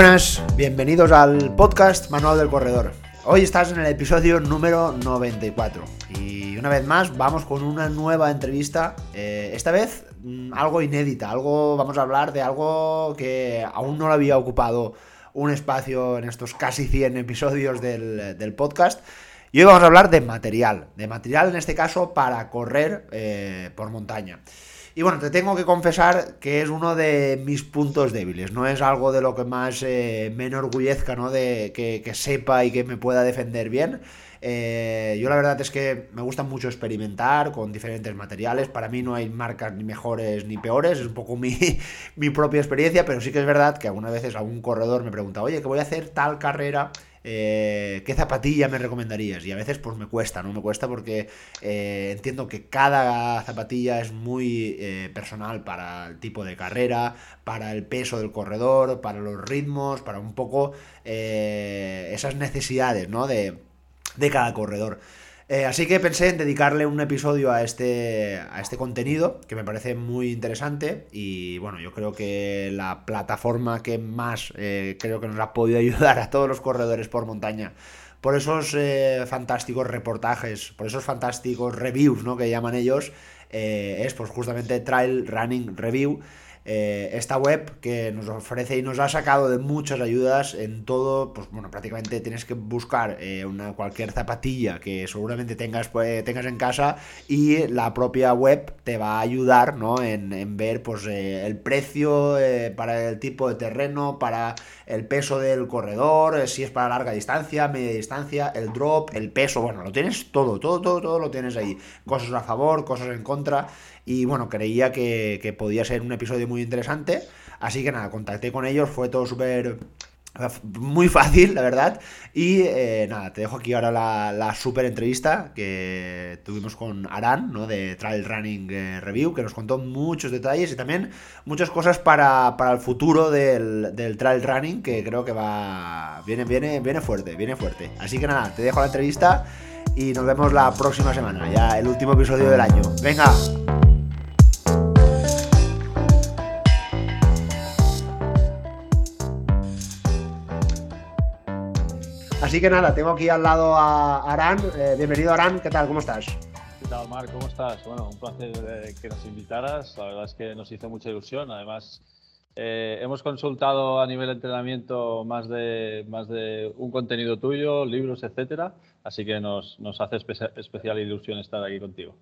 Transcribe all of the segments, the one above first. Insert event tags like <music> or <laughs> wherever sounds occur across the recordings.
Buenas, bienvenidos al podcast Manual del Corredor. Hoy estás en el episodio número 94 y una vez más vamos con una nueva entrevista, eh, esta vez mm, algo inédita, algo vamos a hablar de algo que aún no lo había ocupado un espacio en estos casi 100 episodios del, podcast. Y hoy vamos a hablar de material, de material en este caso para correr eh, por montaña. Y bueno, te tengo que confesar que es uno de mis puntos débiles. No es algo de lo que más eh, me enorgullezca, ¿no? De que, sepa y que me pueda defender bien. Eh, yo la verdad es que me gusta mucho experimentar con diferentes materiales. Para mí no hay marcas ni mejores ni peores. Es un poco <laughs> mi, mi propia experiencia, pero sí que es verdad que algunas veces algún corredor me pregunta, oye, que voy a hacer tal carrera eh, ¿qué zapatilla me recomendarías? Y a veces pues me cuesta, ¿no? Me cuesta porque eh, entiendo que cada zapatilla es muy eh, personal para el tipo de carrera, para el peso del corredor, para los ritmos, para un poco esas necesidades, ¿no? De, de cada corredor. Eh, así que pensé en dedicarle un episodio a este, a este contenido, que me parece muy interesante. Y bueno, yo creo que la plataforma que más eh, creo que nos ha podido <laughs> ayudar a todos los corredores por montaña, por esos eh, fantásticos reportajes, por esos fantásticos reviews, ¿no? Que llaman ellos, es pues justamente Trail Running Review. Eh, esta web que nos ofrece y nos ha sacado de muchas ayudas en todo, pues bueno, prácticamente tienes que buscar eh, una, cualquier zapatilla que seguramente tengas, pues, tengas en casa y la propia web te va a ayudar ¿no? en, ver pues, eh, el precio para el tipo de terreno, para el peso del corredor, si es para larga distancia, media distancia, el drop, el peso, bueno, lo tienes todo, todo, todo, todo lo tienes ahí. Cosas a favor, cosas en contra. Y bueno, creía que, podía ser un episodio muy interesante. Así que nada, contacté con ellos, fue todo súper muy fácil, la verdad. Y eh, nada, te dejo aquí ahora la, la super entrevista que tuvimos con Aran, ¿no? De Trail Running eh, Review, que nos contó muchos detalles y también muchas cosas para, el futuro del, del, Trail Running, que creo que va. Viene, viene, viene fuerte, viene fuerte. Así que nada, te dejo la entrevista y nos vemos la próxima semana, ya el último episodio del año. ¡Venga! Así que nada, tengo aquí al lado a Aran. Eh, bienvenido, Aran. ¿Qué tal? ¿Cómo estás? ¿Qué tal, Marc? ¿Cómo estás? Bueno, un placer eh, que nos invitaras. La verdad es que nos hizo mucha ilusión. Además, eh, hemos consultado a nivel de entrenamiento más de, más de un contenido tuyo, libros, etcétera. Así que nos, nos hace especial ilusión estar aquí contigo.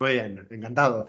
Muy bien, encantado.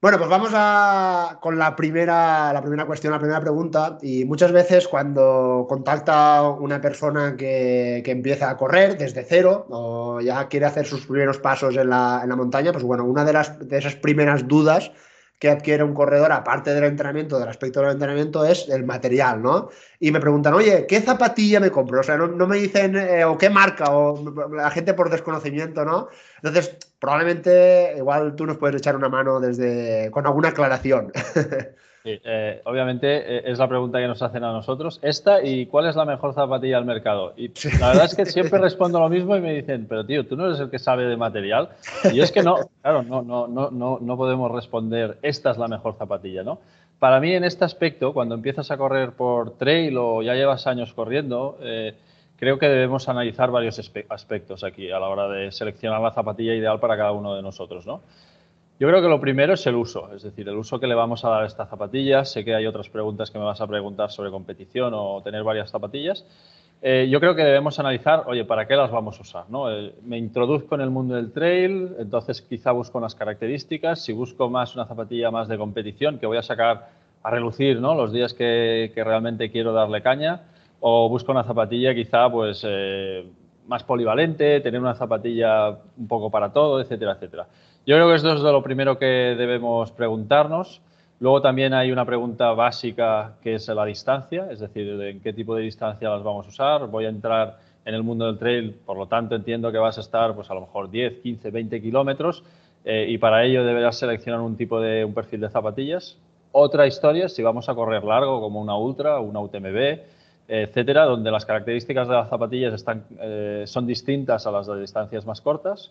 Bueno, pues vamos a, con la primera, la primera cuestión, la primera pregunta. Y muchas veces cuando contacta una persona que, empieza a correr desde cero o ya quiere hacer sus primeros pasos en la, en la montaña, pues bueno, una de, las, de esas primeras dudas que adquiere un corredor, aparte del entrenamiento, del aspecto del entrenamiento, es el material, ¿no? Y me preguntan, oye, ¿qué zapatilla me compro? O sea, no, me dicen, eh, o qué marca, o la gente por desconocimiento, ¿no? Entonces, probablemente, igual tú nos puedes echar una mano desde, con alguna aclaración. <laughs> Eh, obviamente eh, es la pregunta que nos hacen a nosotros. Esta y cuál es la mejor zapatilla del mercado. Y la verdad es que siempre respondo lo mismo y me dicen, pero tío, tú no eres el que sabe de material. Y es que no, claro, no, no, no, no, no podemos responder, esta es la mejor zapatilla, ¿no? Para mí en este aspecto, cuando empiezas a correr por trail o ya llevas años corriendo, eh, creo que debemos analizar varios aspectos aquí a la hora de seleccionar la zapatilla ideal para cada uno de nosotros, ¿no? Yo creo que lo primero es el uso, es decir, el uso que le vamos a dar a estas zapatillas. Sé que hay otras preguntas que me vas a preguntar sobre competición o tener varias zapatillas. Eh, yo creo que debemos analizar, oye, ¿para qué las vamos a usar? ¿no? Eh, me introduzco en el mundo del trail, entonces quizá busco unas características. Si busco más una zapatilla más de competición, que voy a sacar a relucir ¿no? los días que, realmente quiero darle caña, o busco una zapatilla quizá pues, eh, más polivalente, tener una zapatilla un poco para todo, etcétera, etcétera. Yo creo que esto es lo primero que debemos preguntarnos. Luego también hay una pregunta básica que es la distancia, es decir, en qué tipo de distancia las vamos a usar. Voy a entrar en el mundo del trail, por lo tanto entiendo que vas a estar pues a lo mejor 10, 15, 20 kilómetros eh, y para ello deberás seleccionar un tipo de un perfil de zapatillas. Otra historia, si vamos a correr largo como una ultra, una UTMB, etcétera, donde las características de las zapatillas están, eh, son distintas a las de distancias más cortas.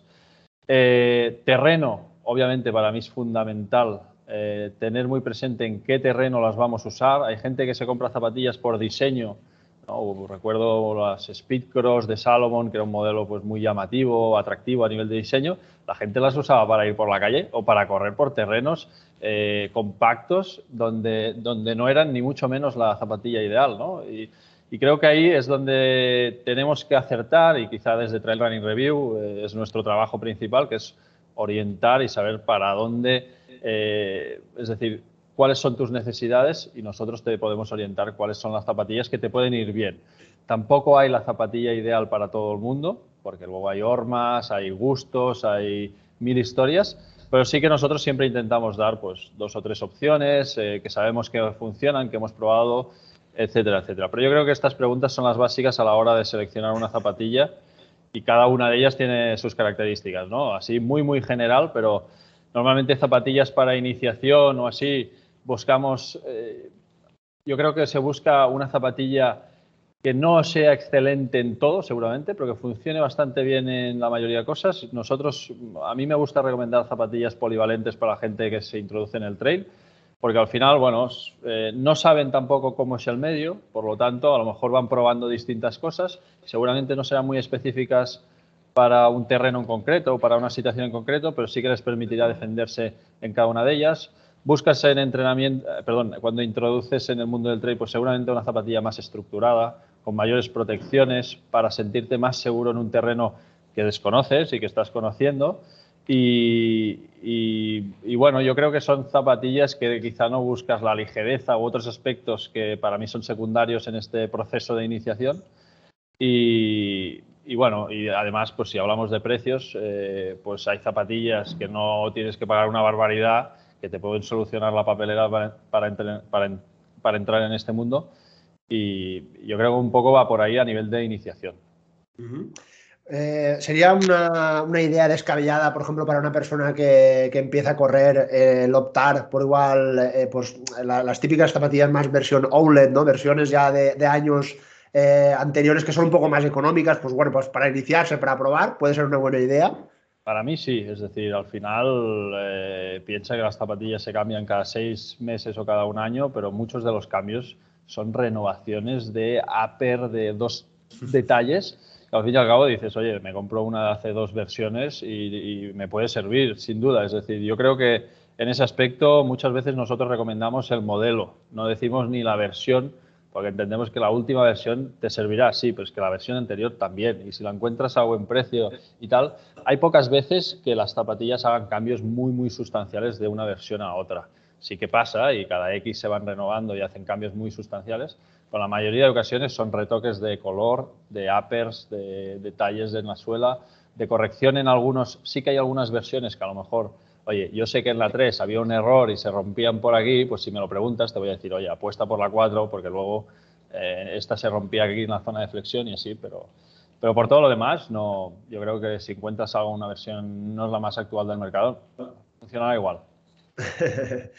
Eh, terreno, obviamente para mí es fundamental eh, tener muy presente en qué terreno las vamos a usar. Hay gente que se compra zapatillas por diseño. Recuerdo las Speedcross de Salomon, que era un modelo pues, muy llamativo, atractivo a nivel de diseño. La gente las usaba para ir por la calle o para correr por terrenos eh, compactos donde, donde no eran ni mucho menos la zapatilla ideal. ¿no? Creo que ahí es donde tenemos que acertar y quizá desde Trail Running Review eh, es nuestro trabajo principal, que es orientar y saber para dónde eh, es decir, cuáles son tus necesidades y nosotros te podemos orientar cuáles son las zapatillas que te pueden ir bien. Tampoco hay la zapatilla ideal para todo el mundo, porque luego hay hormas, hay gustos, hay mil historias, pero sí que nosotros siempre intentamos dar pues, dos o tres opciones eh, que sabemos que funcionan, que hemos probado, etcétera, etcétera. Pero yo creo que estas preguntas son las básicas a la hora de seleccionar una zapatilla y cada una de ellas tiene sus características, ¿no? Así muy, muy general, pero Normalmente zapatillas para iniciación o así, buscamos, eh, yo creo que se busca una zapatilla que no sea excelente en todo, seguramente, pero que funcione bastante bien en la mayoría de cosas. Nosotros, a mí me gusta recomendar zapatillas polivalentes para la gente que se introduce en el trail, porque al final, bueno, eh, no saben tampoco cómo es el medio, por lo tanto, a lo mejor van probando distintas cosas, seguramente no serán muy específicas para un terreno en concreto o para una situación en concreto, pero sí que les permitirá defenderse en cada una de ellas. Buscas en entrenamiento, eh, perdón, cuando introduces en el mundo del trail, pues seguramente una zapatilla más estructurada, con mayores protecciones, para sentirte más seguro en un terreno que desconoces y que estás conociendo. Y, bueno, yo creo que son zapatillas que quizá no buscas la ligereza u otros aspectos que para mí son secundarios en este proceso de iniciación. Y, bueno, y además, pues si hablamos de precios, eh, pues hay zapatillas que no tienes que pagar una barbaridad, que te pueden solucionar la papelera para, para, entrar en este mundo. Y yo creo que un poco va por ahí a nivel de iniciación. Eh, ¿Sería una, idea descabellada, por ejemplo, para una persona que, empieza a correr, eh, el optar por igual, pues las típicas zapatillas más versión OLED, ¿no? Versiones ya de, de años anteriores que son un poco más económicas, pues bueno, pues para iniciarse, para probar, puede ser una buena idea. Para mí sí, es decir, al final piensa que las zapatillas se cambian cada seis meses o cada un año, pero muchos de los cambios son renovaciones de upper de dos detalles. Al fin y al cabo dices, oye, me compro una de hace dos versiones y, y me puede servir, sin duda. Es decir, yo creo que en ese aspecto muchas veces nosotros recomendamos el modelo, no decimos ni la versión porque entendemos que la última versión te servirá, sí, pero es que la versión anterior también. Y si la encuentras a buen precio y tal, hay pocas veces que las zapatillas hagan cambios muy, muy sustanciales de una versión a otra. Sí que pasa y cada X se van renovando y hacen cambios muy sustanciales, pero la mayoría de ocasiones son retoques de color, de uppers, de detalles en la suela, de corrección en algunos. Sí que hay algunas versiones que a lo mejor oye, yo sé que en la 3 había un error y se rompían por aquí, pues si me lo preguntas te voy a decir, oye, apuesta por la 4 porque luego eh, esta se rompía aquí en la zona de flexión y así, pero, pero por todo lo demás, no, yo creo que si encuentras algo, una versión no es la más actual del mercado, funcionará igual. <laughs>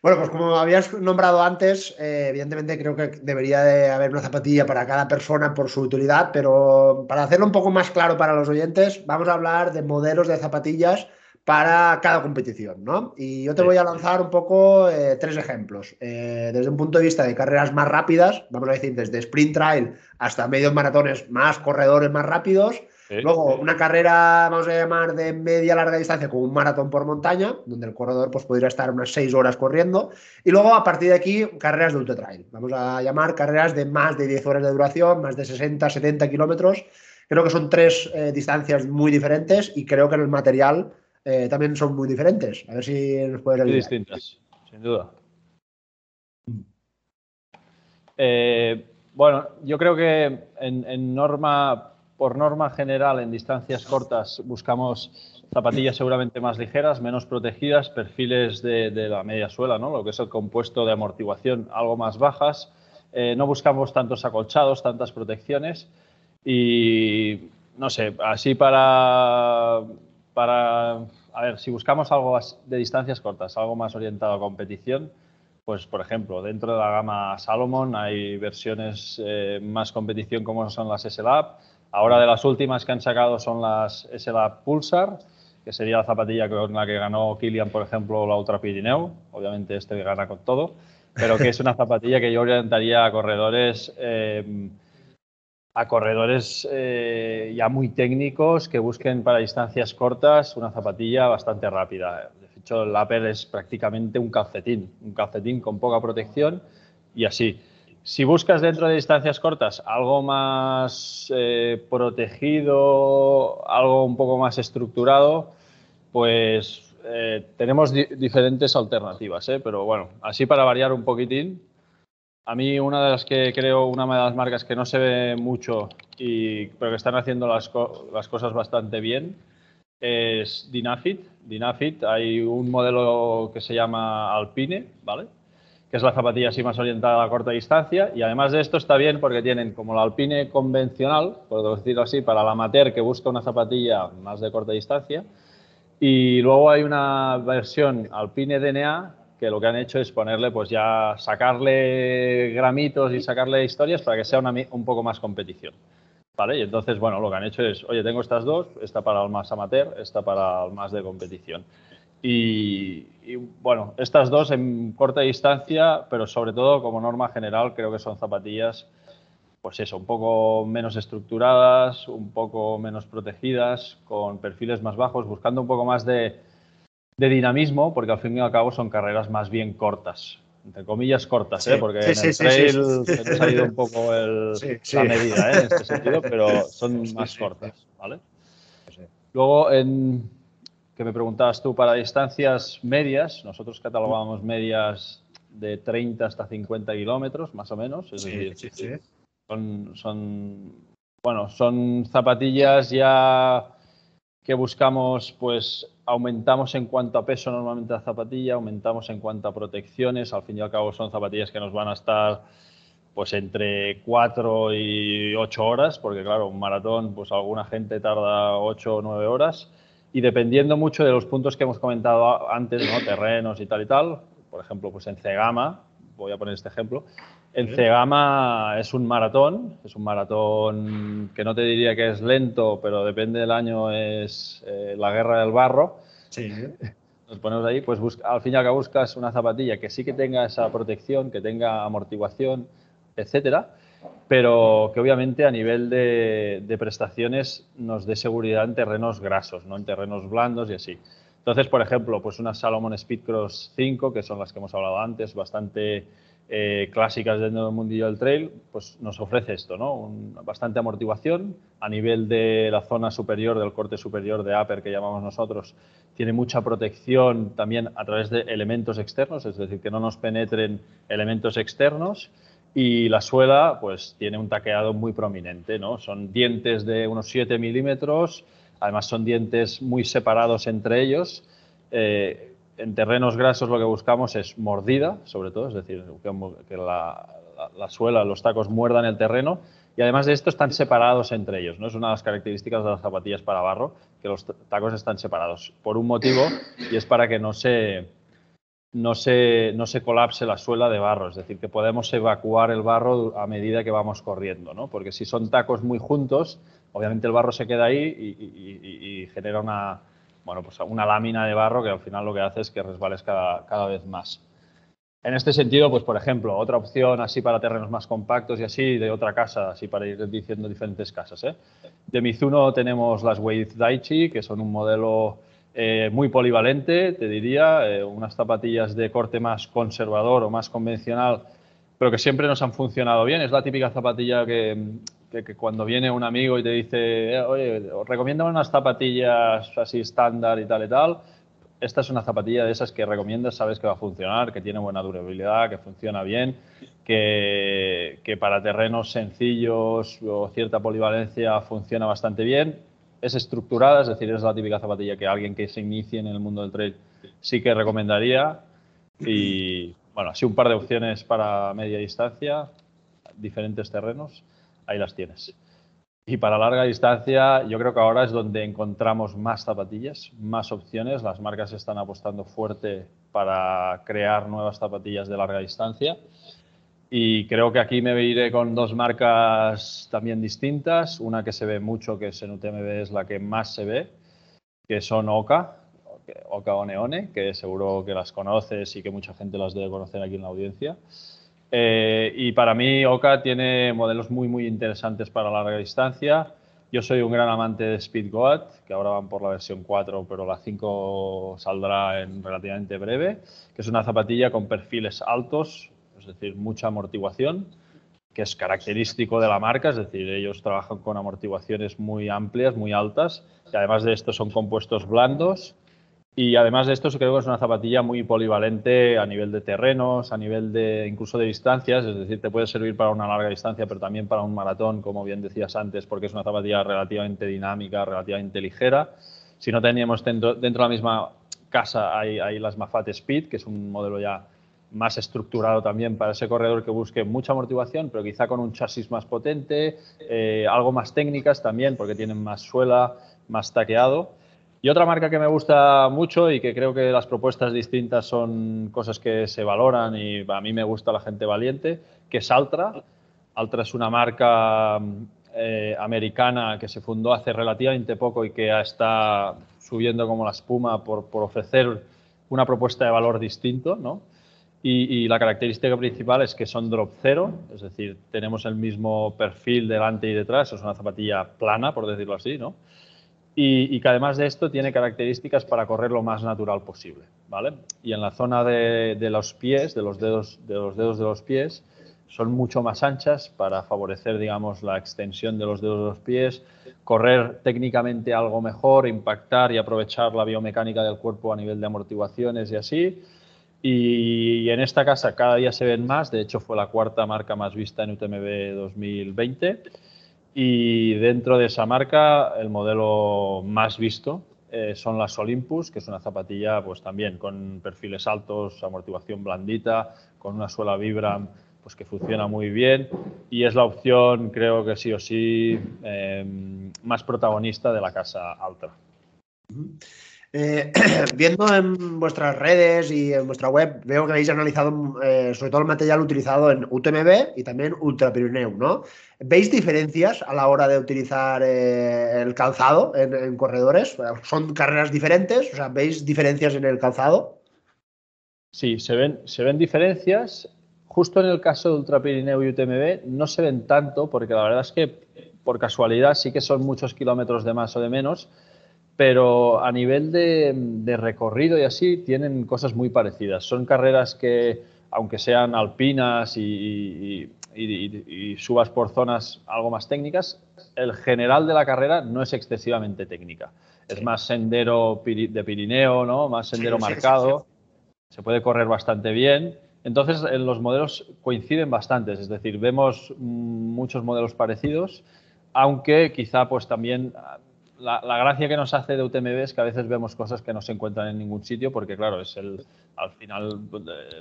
Bueno, pues como habías nombrado antes, eh, evidentemente creo que debería de haber una zapatilla para cada persona por su utilidad, pero para hacerlo un poco más claro para los oyentes, vamos a hablar de modelos de zapatillas para cada competición, ¿no? Y yo te voy a lanzar un poco eh, tres ejemplos. Eh, desde un punto de vista de carreras más rápidas, vamos a decir, desde sprint trail hasta medios maratones más corredores más rápidos. Luego, una carrera, vamos a llamar, de media larga distancia, como un maratón por montaña, donde el corredor pues, podría estar unas seis horas corriendo. Y luego, a partir de aquí, carreras de ultra trail. Vamos a llamar carreras de más de 10 horas de duración, más de 60, 70 kilómetros. Creo que son tres eh, distancias muy diferentes y creo que en el material eh, también son muy diferentes. A ver si nos puedes Muy distintas, sin duda. Eh, bueno, yo creo que en, norma, por norma general, en distancias cortas buscamos zapatillas seguramente más ligeras, menos protegidas, perfiles de, la media suela, ¿no? lo que es el compuesto de amortiguación algo más bajas. Eh, no buscamos tantos acolchados, tantas protecciones y no sé, así para para, a ver, si buscamos algo de distancias cortas, algo más orientado a competición, pues por ejemplo, dentro de la gama Salomon hay versiones eh, más competición como son las S-Lab. Ahora de las últimas que han sacado son las S-Lab Pulsar. que sería la zapatilla con la que ganó Kilian, por ejemplo, la Ultra Pirineo. Obviamente este gana con todo, pero que es una zapatilla que yo orientaría a corredores, eh, a corredores eh, ya muy técnicos que busquen para distancias cortas una zapatilla bastante rápida. De hecho, el Upper es prácticamente un calcetín, un calcetín con poca protección y así. Si buscas dentro de distancias cortas algo más eh, protegido, algo un poco más estructurado, pues eh, tenemos diferentes alternativas, ¿eh? pero bueno, así para variar un poquitín, a mí una de las que creo, una de las marcas que no se ve mucho, y, pero que están haciendo las, las cosas bastante bien, es Dinafit. Dinafit, hay un modelo que se llama Alpine, ¿vale? Que es la zapatilla así más orientada a corta distancia. Y además de esto está bien porque tienen como la Alpine convencional, por decirlo así, para el amateur que busca una zapatilla más de corta distancia, y luego hay una versión Alpine DNA que lo que han hecho es ponerle, pues ya sacarle gramitos y sacarle historias para que sea un poco más competición. ¿Vale? Y entonces, bueno, lo que han hecho es, oye, tengo estas dos, esta para el más amateur, esta para el más de competición. Y, y, bueno, estas dos en corta distancia, pero sobre todo como norma general, creo que son zapatillas pues eso, un poco menos estructuradas, un poco menos protegidas, con perfiles más bajos, buscando un poco más de, dinamismo, porque al fin y al cabo son carreras más bien cortas, entre comillas cortas, ¿eh? porque en el trail se ha ido un poco la medida ¿eh? en este sentido, pero son más cortas, ¿vale? Luego, en, que me preguntabas tú, para distancias medias, nosotros catalogamos medias de 30 hasta 50 kilómetros, más o menos, es decir, son, son, bueno, son zapatillas ya que buscamos, pues aumentamos en cuanto a peso normalmente la zapatilla, aumentamos en cuanto a protecciones, al fin y al cabo son zapatillas que nos van a estar pues entre 4 y 8 horas, porque claro, un maratón, pues alguna gente tarda 8 o 9 horas, y dependiendo mucho de los puntos que hemos comentado antes, ¿no? terrenos y tal y tal, por ejemplo, pues en Cegama, voy a poner este ejemplo, en Cegama es un maratón, es un maratón que no te diría que es lento, pero depende del año, es eh, la guerra del barro. Sí. <laughs> Nos ponemos ahí, pues al fin y al cabo buscas una zapatilla que sí que tenga esa protección, que tenga amortiguación, etcétera, pero que obviamente a nivel de, prestaciones nos dé seguridad en terrenos grasos, no en terrenos blandos y así. Entonces, por ejemplo, pues una Salomon Speedcross 5, que son las que hemos hablado antes, bastante eh, clásicas dentro del mundillo del trail, pues nos ofrece esto, ¿no? bastante amortiguación a nivel de la zona superior, del corte superior de upper que llamamos nosotros, tiene mucha protección también a través de elementos externos, es decir, que no nos penetren elementos externos y la suela pues tiene un taqueado muy prominente, ¿no? Son dientes de unos 7 milímetros, además son dientes muy separados entre ellos. Eh, en terrenos grasos lo que buscamos es mordida, sobre todo, es decir, que, la, suela, los tacos muerdan el terreno y además de esto están separados entre ellos. ¿no? Es una de las características de las zapatillas para barro, que los tacos están separados por un motivo y es para que no se, no se, no se colapse la suela de barro, es decir, que podemos evacuar el barro a medida que vamos corriendo, ¿no? porque si son tacos muy juntos, obviamente el barro se queda ahí y genera una, bueno, pues una lámina de barro que al final lo que hace es que resbales cada, vez más. En este sentido, pues por ejemplo, otra opción así para terrenos más compactos y así de otra casa, así para ir diciendo diferentes casas. ¿eh? De Mizuno tenemos las Wave Daichi, que son un modelo eh, muy polivalente, te diría, eh, unas zapatillas de corte más conservador o más convencional, pero que siempre nos han funcionado bien. Es la típica zapatilla que, que, cuando viene un amigo y te dice, eh, oye, os unas zapatillas así estándar y tal y tal, esta es una zapatilla de esas que recomiendas, sabes que va a funcionar, que tiene buena durabilidad, que funciona bien, que, que para terrenos sencillos o cierta polivalencia funciona bastante bien. Es estructurada, es decir, es la típica zapatilla que alguien que se inicie en el mundo del trail sí que recomendaría. Y bueno, así un par de opciones para media distancia, diferentes terrenos ahí las tienes. Y para larga distancia, yo creo que ahora es donde encontramos más zapatillas, más opciones. Las marcas están apostando fuerte para crear nuevas zapatillas de larga distancia. Y creo que aquí me iré con dos marcas también distintas. Una que se ve mucho, que es en UTMB, es la que más se ve, que son Oka, Oka Oneone, que seguro que las conoces y que mucha gente las debe conocer aquí en la audiencia. Eh, y para mí Oka tiene modelos muy, muy interesantes para larga distancia. Yo soy un gran amante de Speedgoat, que ahora van por la versión 4, pero la 5 saldrá en relativamente breve, que es una zapatilla con perfiles altos, decir, mucha amortiguación, que es característico de la marca, es decir, ellos trabajan con amortiguaciones muy amplias, muy altas, y además de esto son compuestos blandos, y además de esto, creo que es una zapatilla muy polivalente a nivel de terrenos, a nivel de incluso de distancias, es decir, te puede servir para una larga distancia, pero también para un maratón, como bien decías antes, porque es una zapatilla relativamente dinámica, relativamente ligera. Si no teníamos dentro, dentro de la misma casa hay, hay las Mafate Speed, que es un modelo ya más estructurado también para ese corredor que busque mucha amortiguación, pero quizá con un chasis más potente, eh, algo más técnicas también, porque tienen más suela, más taqueado. Y otra marca que me gusta mucho y que creo que las propuestas distintas son cosas que se valoran y a mí me gusta la gente valiente, que es Altra. Altra es una marca eh, americana que se fundó hace relativamente poco y que está subiendo como la espuma por, por ofrecer una propuesta de valor distinto, ¿no? Y, la característica principal es que son drop cero, es decir, tenemos el mismo perfil delante y detrás, es una zapatilla plana, por decirlo así, ¿no? y, que además de esto tiene características para correr lo más natural posible, ¿vale? Y en la zona de, los pies, de los, dedos, de los dedos de los pies, son mucho más anchas para favorecer, digamos, la extensión de los dedos de los pies, correr técnicamente algo mejor, impactar y aprovechar la biomecánica del cuerpo a nivel de amortiguaciones y así. Y en esta casa cada día se ven más, de hecho fue la cuarta marca más vista en UTMB 2020 y dentro de esa marca, el modelo más visto eh, son las Olympus, que es una zapatilla pues también con perfiles altos, amortiguación blandita, con una suela Vibram pues que funciona muy bien. Y es la opción, creo que sí o sí, eh, más protagonista de la casa Altra. Eh, <clears throat> viendo en vuestras redes y en vuestra web, veo que habéis analizado eh, sobre todo el material utilizado en UTMB y también Ultra Pirineu, ¿no? ¿Veis diferencias a la hora de utilizar eh, el calzado en, corredores? ¿Son carreras diferentes? O sea, ¿veis diferencias en el calzado? Sí, se ven, se ven diferencias. Justo en el caso de Ultra Pirineu y UTMB no se ven tanto porque la verdad es que por casualidad sí que son muchos kilómetros de más o de menos, pero a nivel de, recorrido y así tienen cosas muy parecidas. Son carreras que, aunque sean alpinas y, subas por zonas algo más técnicas, el general de la carrera no es excesivamente técnica. Es más sendero de Pirineo, ¿no? más sendero marcado, se puede correr bastante bien. Entonces, los modelos coinciden bastante, es decir, vemos muchos modelos parecidos, aunque quizá pues también la, gracia que nos hace de UTMB es que a veces vemos cosas que no se encuentran en ningún sitio porque, claro, es el, al final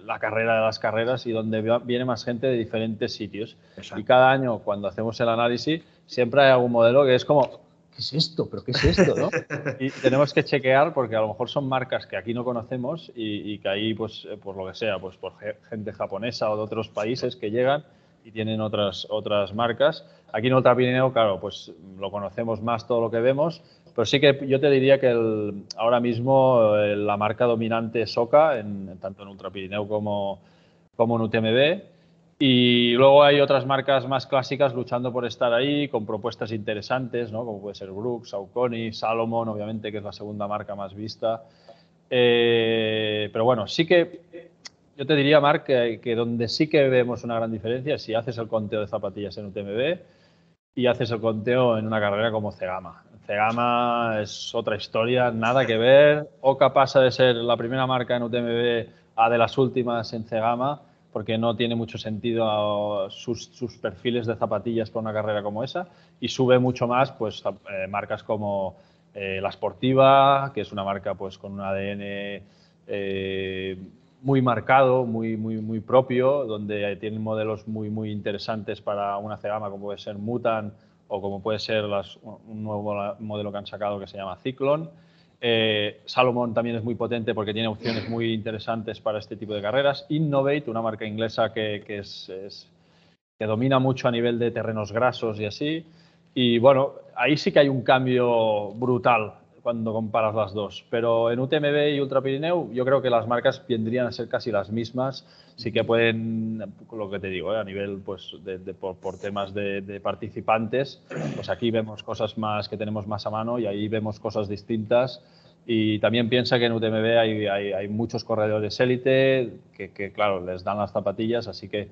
la carrera de las carreras y donde viene más gente de diferentes sitios. Y cada año, cuando hacemos el análisis, siempre hay algún modelo que es como, ¿qué es esto? ¿Pero qué es esto? ¿no? <laughs> y tenemos que chequear porque a lo mejor son marcas que aquí no conocemos y, y que ahí, pues, por lo que sea, pues por gente japonesa o de otros países que llegan y tienen otras, otras marcas. Aquí en Ultra Pirineo, claro, pues lo conocemos más todo lo que vemos, pero sí que yo te diría que ahora mismo eh, la marca dominante es Oca, en, tanto en Ultra Pirineo como, como en UTMB. Y luego hay otras marcas más clásicas luchando por estar ahí, con propuestas interesantes, ¿no? como puede ser Brooks, Saucony, Salomon, obviamente, que es la segunda marca más vista. Eh, pero bueno, sí que yo te diría, Marc, que, donde sí que vemos una gran diferencia si haces el conteo de zapatillas en UTMB y haces el conteo en una carrera como Cegama. Cegama es otra historia, nada que ver. Oca pasa de ser la primera marca en UTMB a de las últimas en Cegama, porque no tiene mucho sentido sus, perfiles de zapatillas para una carrera como esa. Y sube mucho más pues, eh, marcas como eh, la Sportiva, que es una marca pues, con un ADN eh, muy marcado, muy, muy, muy propio, donde tienen modelos muy, muy interesantes para una cegama como puede ser Mutan o como puede ser las, un nuevo modelo que han sacado que se llama Cyclone. Eh, Salomon también es muy potente porque tiene opciones muy interesantes para este tipo de carreras. Innovate, una marca inglesa que, que, es, que domina mucho a nivel de terrenos grasos y así. Y bueno, ahí sí que hay un cambio brutal cuando comparas las dos. Pero en UTMB y Ultra Pirineu yo creo que las marcas vendrían a ser casi las mismas. Sí que pueden, lo que te digo, ¿eh? a nivel pues, de, por, temas de, participantes, pues aquí vemos cosas más que tenemos más a mano y ahí vemos cosas distintas. Y también piensa que en UTMB hay, hay, muchos corredores élite que, que, claro, les dan las zapatillas, así que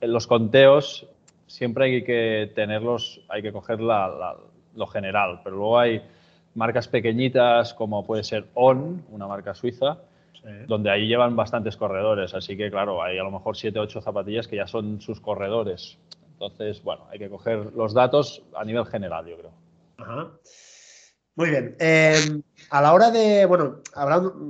los conteos siempre hay que tenerlos, hay que coger lo general, pero luego hay marcas pequeñitas como puede ser On, una marca suiza, donde ahí llevan bastantes corredores, así que claro, hay a lo mejor 7 o 8 zapatillas que ya son sus corredores. Entonces, bueno, hay que coger los datos a nivel general, yo creo. Ajá. Muy bien. Em, a la hora de, bueno,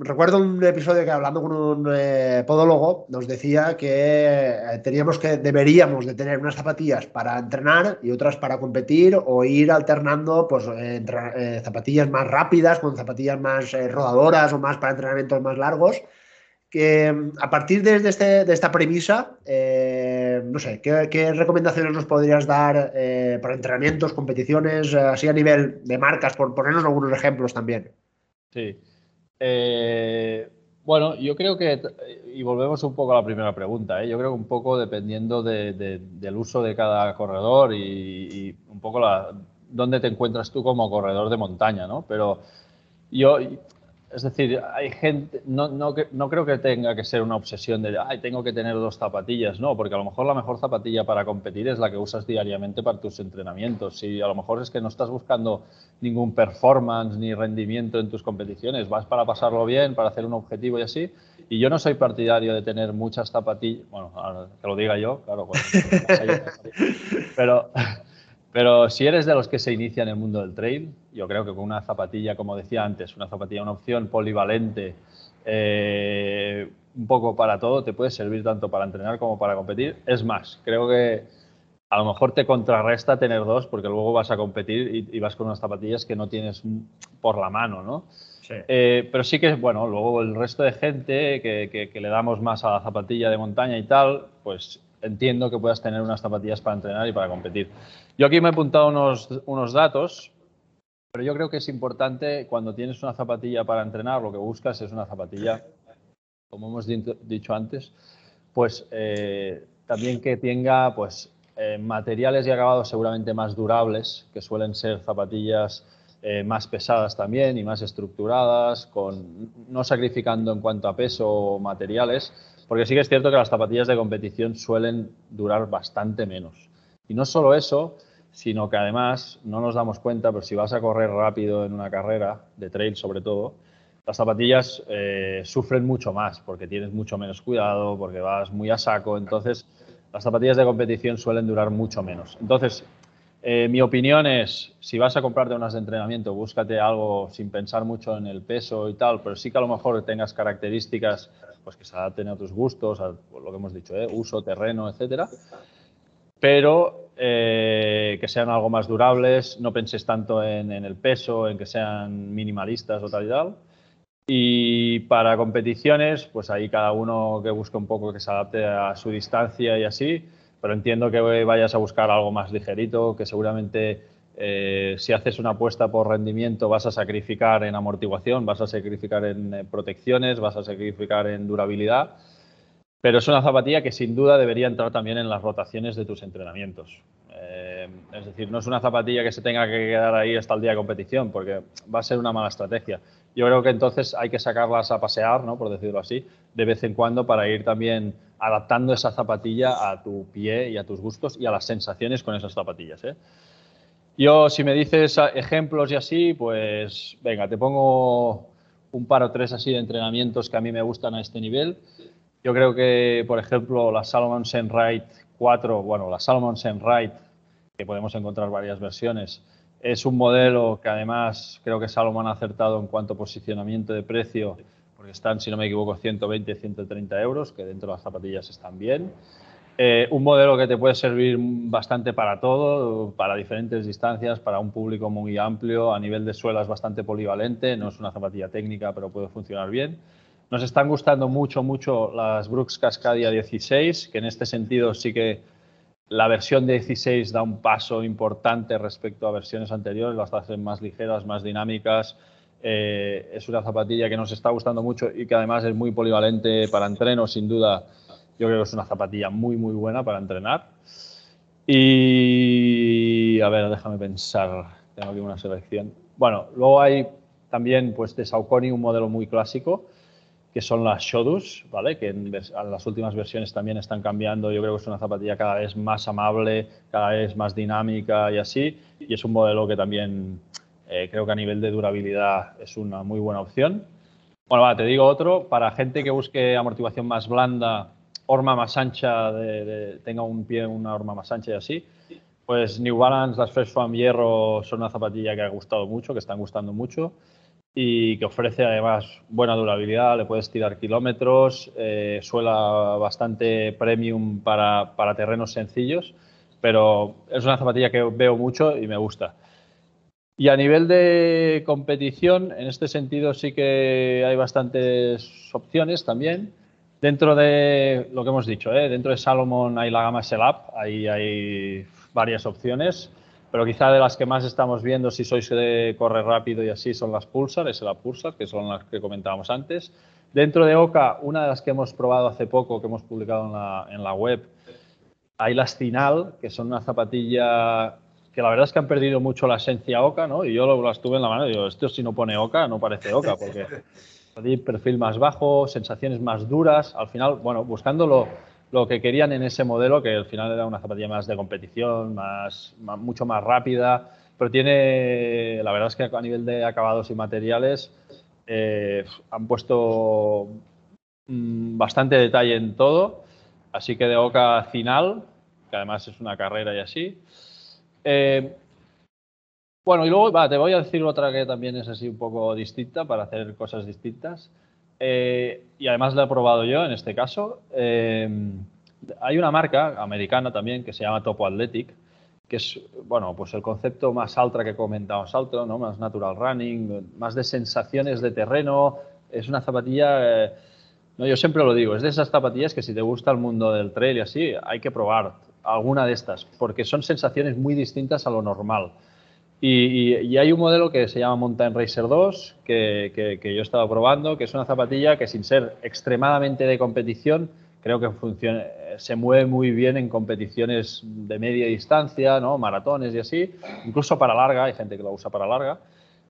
recuerdo un episodio que hablando con un eh, podólogo nos decía que eh, teníamos que, deberíamos de tener unas zapatillas para entrenar y otras para competir o ir alternando pues eh, zapatillas más rápidas con zapatillas más rodadoras o más para entrenamientos más largos que a partir de, este, de esta premisa, no sé, ¿qué, recomendaciones nos podrías dar para entrenamientos, competiciones, así a nivel de marcas, por ponernos algunos ejemplos también? Sí. Eh, bueno, yo creo que, y volvemos un poco a la primera pregunta, yo creo que un poco dependiendo del uso de cada corredor y, y un poco la, dónde te encuentras tú como corredor de montaña, ¿no? Pero yo es decir, hay gente, no, no, no, creo que tenga que ser una obsesión de, ay, tengo que tener dos zapatillas, no, porque a lo mejor la mejor zapatilla para competir es la que usas diariamente para tus entrenamientos. Si a lo mejor es que no estás buscando ningún performance ni rendimiento en tus competiciones, vas para pasarlo bien, para hacer un objetivo y así. Y yo no soy partidario de tener muchas zapatillas, bueno, que lo diga yo, claro, <laughs> pero pero si eres de los que se inician en el mundo del trail, yo creo que con una zapatilla, como decía antes, una zapatilla, una opción polivalente, eh, un poco para todo, te puede servir tanto para entrenar como para competir. Es más, creo que a lo mejor te contrarresta tener dos porque luego vas a competir y, vas con unas zapatillas que no tienes por la mano, ¿no? Eh, pero sí que, bueno, luego el resto de gente que, que le damos más a la zapatilla de montaña y tal, pues entiendo que puedas tener unas zapatillas para entrenar y para competir. Yo aquí me he apuntado unos, unos datos, pero yo creo que es importante cuando tienes una zapatilla para entrenar, lo que buscas es una zapatilla, como hemos dicho antes, pues eh, también que tenga pues, eh, materiales y acabados seguramente más durables, que suelen ser zapatillas eh, más pesadas también y más estructuradas, con, no sacrificando en cuanto a peso o materiales, porque sí que es cierto que las zapatillas de competición suelen durar bastante menos. Y no solo eso, sino que además no nos damos cuenta, pero si vas a correr rápido en una carrera, de trail sobre todo, las zapatillas eh, sufren mucho más porque tienes mucho menos cuidado, porque vas muy a saco. Entonces, las zapatillas de competición suelen durar mucho menos. Entonces, eh, mi opinión es, si vas a comprarte unas de entrenamiento, búscate algo sin pensar mucho en el peso y tal, pero sí que a lo mejor tengas características pues que se adapten a tus gustos, a lo que hemos dicho, ¿eh? uso, terreno, etcétera. Pero eh, que sean algo más durables, no penses tanto en, el peso, en que sean minimalistas o tal y tal. Y para competiciones, pues ahí cada uno que busque un poco que se adapte a su distancia y así, pero entiendo que vayas a buscar algo más ligerito, que seguramente eh, si haces una apuesta por rendimiento vas a sacrificar en amortiguación, vas a sacrificar en eh, protecciones, vas a sacrificar en durabilidad, pero es una zapatilla que sin duda debería entrar también en las rotaciones de tus entrenamientos. Eh, es decir, no es una zapatilla que se tenga que quedar ahí hasta el día de competición, porque va a ser una mala estrategia. Yo creo que entonces hay que sacarlas a pasear, ¿no? por decirlo así, de vez en cuando para ir también adaptando esa zapatilla a tu pie y a tus gustos y a las sensaciones con esas zapatillas. ¿eh? Yo, si me dices ejemplos y así, pues venga, te pongo un par o tres así de entrenamientos que a mí me gustan a este nivel. Yo creo que, por ejemplo, la Salomon Senride 4, bueno, la Salomon Senride, que podemos encontrar varias versiones, es un modelo que además creo que Salomon ha acertado en cuanto a posicionamiento de precio, porque están, si no me equivoco, 120, 130 euros, que dentro de las zapatillas están bien. Eh, un modelo que te puede servir bastante para todo, para diferentes distancias, para un público muy amplio, a nivel de suela es bastante polivalente, no es una zapatilla técnica, pero puede funcionar bien. Nos están gustando mucho, mucho las Brooks Cascadia 16, que en este sentido sí que la versión 16 da un paso importante respecto a versiones anteriores, las hacen más ligeras, más dinámicas, Eh, es una zapatilla que nos está gustando mucho y que además es muy polivalente para entreno, sin duda. Yo creo que es una zapatilla muy, muy buena para entrenar. Y a ver, déjame pensar. Tengo aquí una selección. Bueno, luego hay también pues de Saucony un modelo muy clásico que son las Shodus, ¿vale? que en, las últimas versiones también están cambiando. Yo creo que es una zapatilla cada vez más amable, cada vez más dinámica y así. Y es un modelo que también eh, creo que a nivel de durabilidad es una muy buena opción. Bueno, va, te digo otro. Para gente que busque amortiguación más blanda, horma más ancha, de, tenga un pie, una horma más ancha y así, pues New Balance, las Fresh Foam Hierro son una zapatilla que ha gustado mucho, que están gustando mucho y que ofrece además buena durabilidad, le puedes tirar kilómetros, eh, suela bastante premium para, para, terrenos sencillos, pero es una zapatilla que veo mucho y me gusta. Y a nivel de competición, en este sentido sí que hay bastantes opciones también. Dentro de lo que hemos dicho, ¿eh? dentro de Salomon hay la gama Selap, ahí hay varias opciones pero quizá de las que más estamos viendo, si sois de correr rápido y así, son las Pulsar, es la Pulsar, que son las que comentábamos antes. Dentro de Oca, una de las que hemos probado hace poco, que hemos publicado en la, en la web, hay las Cinal, que son una zapatilla que la verdad es que han perdido mucho la esencia Oca, ¿no? Y yo las tuve en la mano y digo, esto si no pone Oca, no parece Oca, porque <laughs> perfil más bajo, sensaciones más duras, al final, bueno, buscándolo lo que querían en ese modelo, que al final era una zapatilla más de competición, más, mucho más rápida, pero tiene, la verdad es que a nivel de acabados y materiales eh, han puesto mm, bastante detalle en todo, así que de Oca final, que además es una carrera y así. Eh, bueno, y luego te voy a decir otra que también es así un poco distinta para hacer cosas distintas. Eh, y además la he probado yo en este caso. Eh, hay una marca americana también que se llama Topo Athletic, que es, bueno, pues el concepto más ultra que comentamos alto, ¿no? Más natural running, más de sensaciones de terreno. Es una zapatilla, eh, no, yo siempre lo digo, es de esas zapatillas que si te gusta el mundo del trail y así, hay que probar alguna de estas, porque son sensaciones muy distintas a lo normal. Y, hay un modelo que se llama Mountain Racer 2, que, que, yo he estado probando, que es una zapatilla que sin ser extremadamente de competición, creo que funciona, se mueve muy bien en competiciones de media distancia, ¿no? maratones y así, incluso para larga, hay gente que lo usa para larga,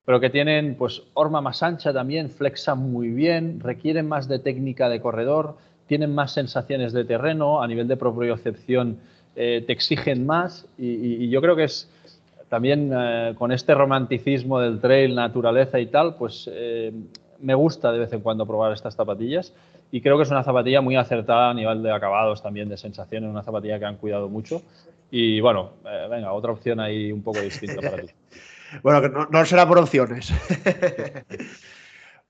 pero que tienen pues horma más ancha también, flexan muy bien, requieren más de técnica de corredor, tienen más sensaciones de terreno, a nivel de propiocepción eh, te exigen más y yo creo que es también eh, con este romanticismo del trail, naturaleza y tal, pues eh, me gusta de vez en cuando probar estas zapatillas y creo que es una zapatilla muy acertada a nivel de acabados también, de sensaciones, una zapatilla que han cuidado mucho. Y bueno, eh, venga, otra opción ahí un poco distinta para ti. <laughs> bueno, que no, no será por opciones. <laughs>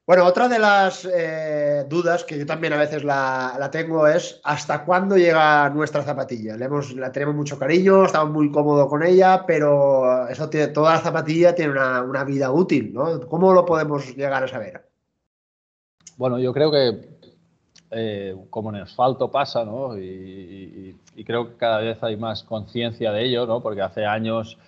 Bueno, otra de las eh, dudas que yo también a veces la, tengo es ¿hasta cuándo llega nuestra zapatilla? La tenemos mucho cariño, estamos muy cómodos con ella, pero eso tiene, toda la zapatilla tiene una, vida útil, ¿no? ¿Cómo lo podemos llegar a saber? Bueno, yo creo que eh, como en el asfalto pasa, ¿no? Y, y, creo que cada vez hay más conciencia de ello, ¿no? Porque hace años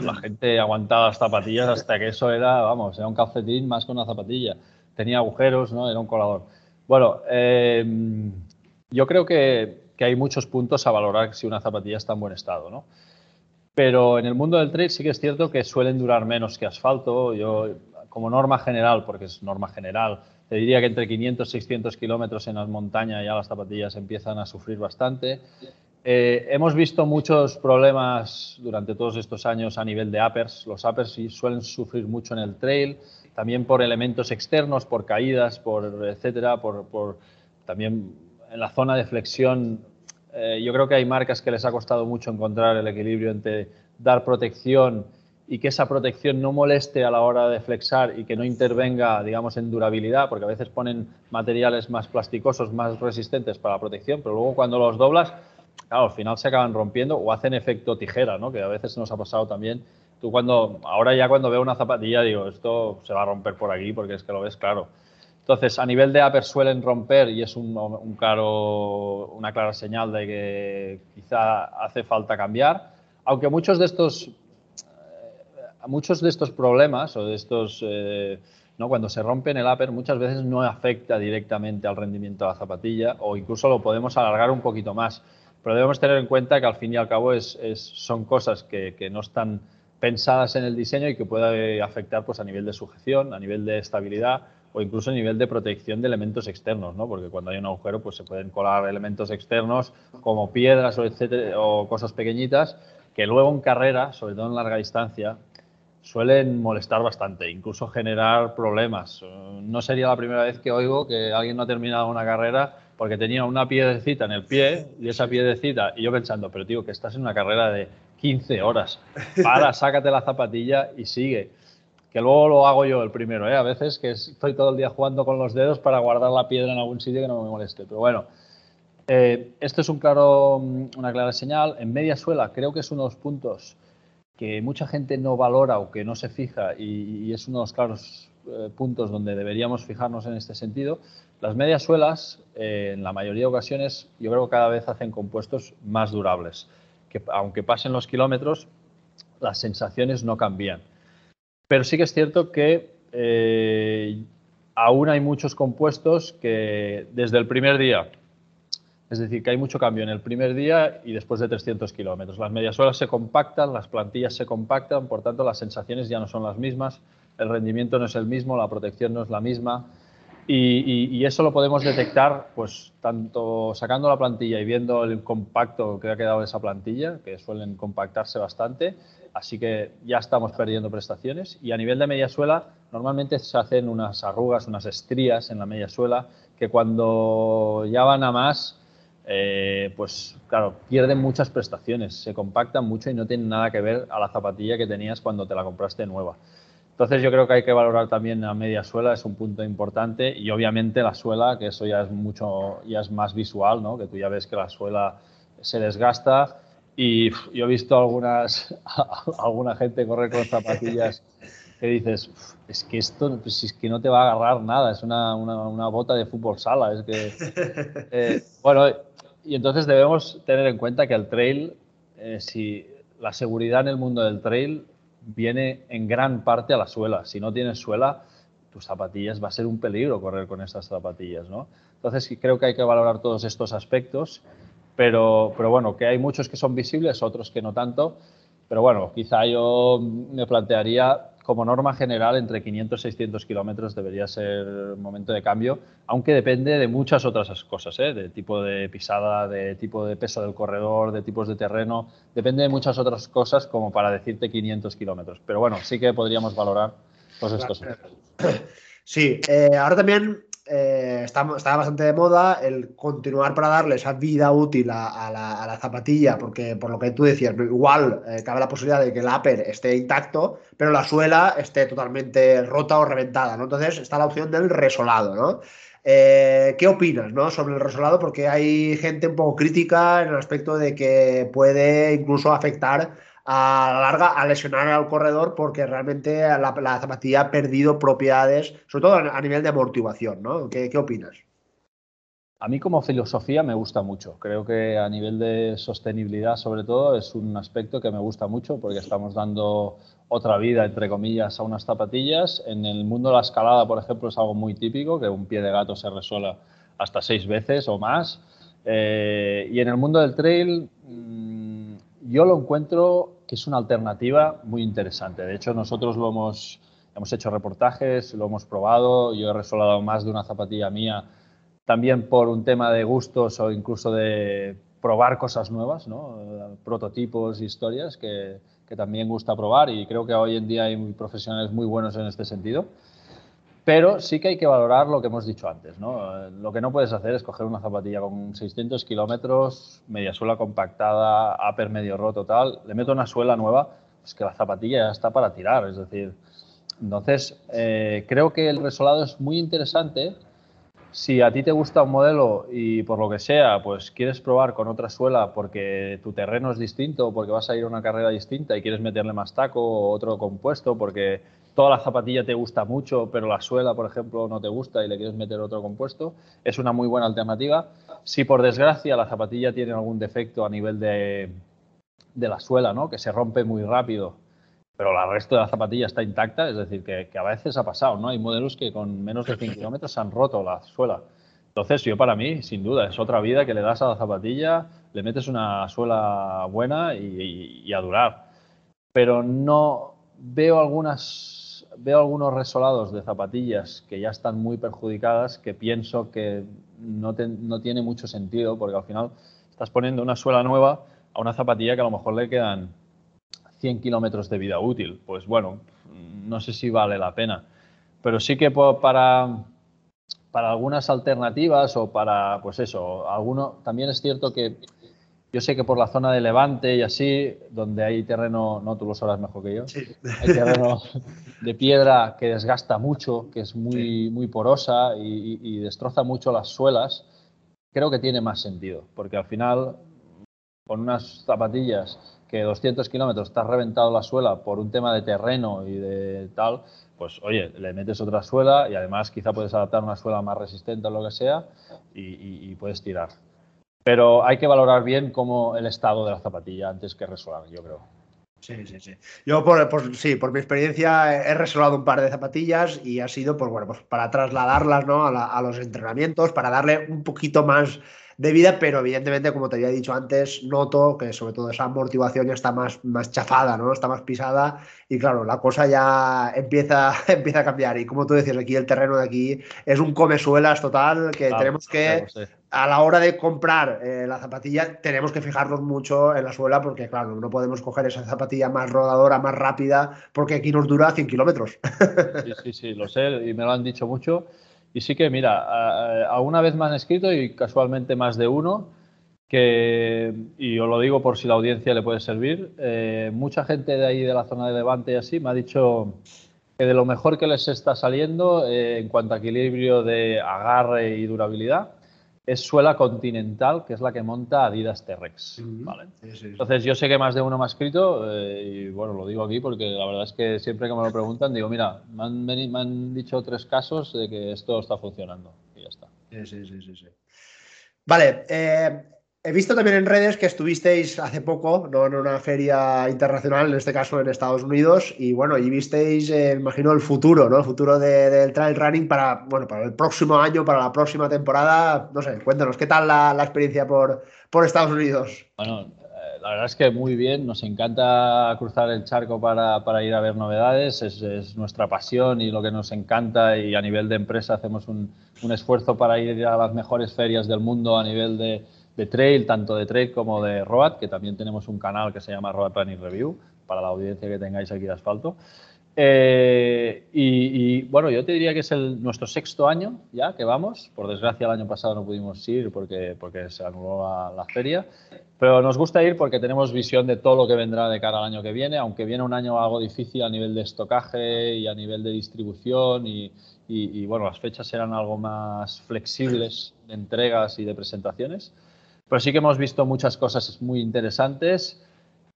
la gente aguantaba las zapatillas hasta que eso era, vamos, era un calcetín más que una zapatilla tenía agujeros, ¿no? Era un colador. Bueno, em, yo creo que, hay muchos puntos a valorar si una zapatilla está en buen estado, ¿no? Pero en el mundo del trail sí que es cierto que suelen durar menos que asfalto. Yo, como norma general, porque es norma general, te diría que entre 500 y 600 kilómetros en las montañas ya las zapatillas empiezan a sufrir bastante. Eh, hemos visto muchos problemas durante todos estos años a nivel de uppers. Los uppers suelen sufrir mucho en el trail también por elementos externos, por caídas, por etcétera, por, también en la zona de flexión. Eh, yo creo que hay marcas que les ha costado mucho encontrar el equilibrio entre dar protección y que esa protección no moleste a la hora de flexar y que no intervenga, digamos, en durabilidad, porque a veces ponen materiales más plasticosos, más resistentes para la protección, pero luego cuando los doblas, claro, al final se acaban rompiendo o hacen efecto tijera, ¿no? que a veces nos ha pasado también Tú cuando, ahora ya cuando veo una zapatilla digo, esto se va a romper por aquí porque es que lo ves claro. Entonces, a nivel de upper suelen romper y es una clara señal de que quizá hace falta cambiar. Aunque muchos de estos, eh, muchos de estos problemas o de estos, eh, ¿no? Cuando se rompe en el upper muchas veces no afecta directamente al rendimiento de la zapatilla o incluso lo podemos alargar un poquito más. Pero debemos tener en cuenta que al fin y al cabo es, son cosas que, que, no están pensadas en el diseño y que puede afectar pues, a nivel de sujeción, a nivel de estabilidad o incluso a nivel de protección de elementos externos, ¿no? porque cuando hay un agujero pues, se pueden colar elementos externos como piedras o, etcétera, o cosas pequeñitas que luego en carrera, sobre todo en larga distancia, suelen molestar bastante, incluso generar problemas. No sería la primera vez que oigo que alguien no ha terminado una carrera porque tenía una piedrecita en el pie y esa piedrecita, y yo pensando, pero tío, que estás en una carrera de 15 horas, <laughs> para, sácate la zapatilla y sigue. Que luego lo hago yo el primero, ¿eh? a veces que estoy todo el día jugando con los dedos para guardar la piedra en algún sitio que no me moleste. Pero bueno, eh, esto es un claro, una clara señal. En media suela creo que es uno de los puntos que mucha gente no valora o que no se fija y, es uno de los claros eh, puntos donde deberíamos fijarnos en este sentido. Las medias suelas, eh, en la mayoría de ocasiones, yo creo que cada vez hacen compuestos más durables, que aunque pasen los kilómetros, las sensaciones no cambian. Pero sí que es cierto que aún hay muchos compuestos que desde el primer día es decir, que hay mucho cambio en el primer día y después de 300 kilómetros. Las mediasuelas se compactan, las plantillas se compactan, por tanto las sensaciones ya no son las mismas, el rendimiento no es el mismo, la protección no es la misma. Y, eso lo podemos detectar, pues tanto sacando la plantilla y viendo el compacto que ha quedado de esa plantilla, que suelen compactarse bastante, así que ya estamos perdiendo prestaciones. Y a nivel de mediasuela, normalmente se hacen unas arrugas, unas estrías en la mediasuela, que cuando ya van a más, eh, pues claro, pierden muchas prestaciones, se compactan mucho y no tienen nada que ver a la zapatilla que tenías cuando te la compraste nueva. Entonces yo creo que hay que valorar también la media suela, es un punto importante y obviamente la suela, que eso ya es mucho, ya es más visual, ¿no? que tú ya ves que la suela se desgasta y yo he visto algunas, <laughs> alguna gente correr con zapatillas que dices, es que esto pues es que no te va a agarrar nada, es una, una, bota de fútbol sala, es que... <laughs> Eh, bueno, y entonces debemos tener en cuenta que el trail, eh, si la seguridad en el mundo del trail viene en gran parte a la suela. Si no tienes suela, tus zapatillas va a ser un peligro correr con estas zapatillas, ¿no? Entonces creo que hay que valorar todos estos aspectos, pero, pero bueno, que hay muchos que son visibles, otros que no tanto. Pero bueno, quizá yo me plantearía como norma general, entre 500 y 600 kilómetros debería ser momento de cambio, aunque depende de muchas otras cosas, ¿eh? de tipo de pisada, de tipo de peso del corredor, de tipos de terreno, depende de muchas otras cosas como para decirte 500 kilómetros. Pero bueno, sí que podríamos valorar todos estos. Sí, eh, ahora también eh, está, bastante de moda el continuar para darle esa vida útil a, la, zapatilla, porque por lo que tú decías, igual eh, cabe la posibilidad de que el upper esté intacto, pero la suela esté totalmente rota o reventada, ¿no? Entonces está la opción del resolado, ¿no? Eh, ¿Qué opinas ¿no? sobre el resolado? Porque hay gente un poco crítica en el aspecto de que puede incluso afectar a la larga a lesionar al corredor porque realmente la, zapatilla ha perdido propiedades, sobre todo a nivel de amortiguación, ¿no? ¿Qué, opinas? A mí como filosofía me gusta mucho. Creo que a nivel de sostenibilidad, sobre todo, es un aspecto que me gusta mucho porque estamos dando otra vida, entre comillas, a unas zapatillas. En el mundo de la escalada, por ejemplo, es algo muy típico, que un pie de gato se resuela hasta seis veces o más. Eh, y en el mundo del trail, mm, yo lo encuentro que es una alternativa muy interesante. De hecho, nosotros lo hemos, hemos hecho reportajes, lo hemos probado, yo he resolado más de una zapatilla mía, también por un tema de gustos o incluso de probar cosas nuevas, ¿no? prototipos, historias que, que también gusta probar y creo que hoy en día hay profesionales muy buenos en este sentido. Pero sí que hay que valorar lo que hemos dicho antes. ¿no? Lo que no puedes hacer es coger una zapatilla con 600 kilómetros, media suela compactada, upper medio roto, tal, le meto una suela nueva, es que la zapatilla ya está para tirar. Es decir, entonces eh, creo que el resolado es muy interesante. Si a ti te gusta un modelo y por lo que sea, pues quieres probar con otra suela porque tu terreno es distinto, porque vas a ir a una carrera distinta y quieres meterle más taco o otro compuesto porque toda la zapatilla te gusta mucho, pero la suela, por ejemplo, no te gusta y le quieres meter otro compuesto, es una muy buena alternativa. Si por desgracia la zapatilla tiene algún defecto a nivel de, la suela, ¿no? que se rompe muy rápido pero la resto de la zapatilla está intacta, es decir, que, a veces ha pasado, ¿no? Hay modelos que con menos de 100 kilómetros han roto la suela. Entonces, yo para mí, sin duda, es otra vida que le das a la zapatilla, le metes una suela buena y, a durar. Pero no veo algunas, veo algunos resolados de zapatillas que ya están muy perjudicadas que pienso que no, no tiene mucho sentido porque al final estás poniendo una suela nueva a una zapatilla que a lo mejor le quedan 100 kilómetros de vida útil. Pues bueno, no sé si vale la pena. Pero sí que para, para algunas alternativas o para, pues eso, alguno, también es cierto que yo sé que por la zona de Levante y así, donde hay terreno, no tú lo sabrás mejor que yo, hay terreno <laughs> de piedra que desgasta mucho, que es muy, muy porosa y, y, destroza mucho las suelas, creo que tiene más sentido, porque al final, con unas zapatillas que 200 kilómetros te has reventado la suela por un tema de terreno y de tal, pues oye, le metes otra suela y además quizá puedes adaptar una suela más resistente o lo que sea y, puedes tirar. Pero hay que valorar bien cómo el estado de la zapatilla antes que resolar, yo creo. Sí, sí, sí. Yo, por, sí, por mi experiencia, he resolado un par de zapatillas y ha sido, pues bueno, pues para trasladarlas ¿no? a, a los entrenamientos, para darle un poquito más de vida, pero evidentemente, como te había dicho antes, noto que sobre todo esa amortiguación ya está más, más chafada, ¿no? Está más pisada y claro, la cosa ya empieza, <laughs> empieza a cambiar. Y como tú decías, aquí el terreno de aquí es un comesuelas total que tenemos que, a la hora de comprar eh, la zapatilla, tenemos que fijarnos mucho en la suela porque, claro, no podemos coger esa zapatilla más rodadora, más rápida, porque aquí nos dura 100 kilómetros. <laughs> Sí, sí, sí, lo sé y me lo han dicho mucho. Y sí que, mira, alguna vez me han escrito y casualmente más de uno, que, y os lo digo por si la audiencia le puede servir, eh, mucha gente de ahí de la zona de Levante y así me ha dicho que de lo mejor que les está saliendo eh, en cuanto a equilibrio de agarre y durabilidad es suela continental, que es la que monta Adidas T-Rex. Entonces, yo sé que más de uno me ha escrito, eh, y bueno, lo digo aquí porque la verdad es que siempre que me lo preguntan, digo, mira, me han, me han dicho tres casos de que esto está funcionando, y ya está. Sí, sí, sí, sí. Vale, eh, He visto también en redes que estuvisteis hace poco, no en una feria internacional, en este caso en Estados Unidos, y bueno, y visteis, eh, imagino, el futuro, ¿no? El futuro del trail running para, bueno, para el próximo año, para la próxima temporada. No sé, cuéntanos, ¿qué tal la, experiencia por, por Estados Unidos? Bueno, eh, la verdad es que muy bien, nos encanta cruzar el charco para, para ir a ver novedades, es, es, nuestra pasión y lo que nos encanta y a nivel de empresa hacemos un, un esfuerzo para ir a las mejores ferias del mundo a nivel de de trail, tanto de trail como de road, que también tenemos un canal que se llama Road Planning Review, para la audiencia que tengáis aquí de asfalto. Eh, y, bueno, yo te diría que es el, nuestro sexto año ya que vamos. Por desgracia, el año pasado no pudimos ir porque, porque se anuló la, feria. Pero nos gusta ir porque tenemos visión de todo lo que vendrá de cara al año que viene, aunque viene un año algo difícil a nivel de estocaje y a nivel de distribución. Y, y bueno, las fechas serán algo más flexibles de entregas y de presentaciones. Pero sí que hemos visto muchas cosas muy interesantes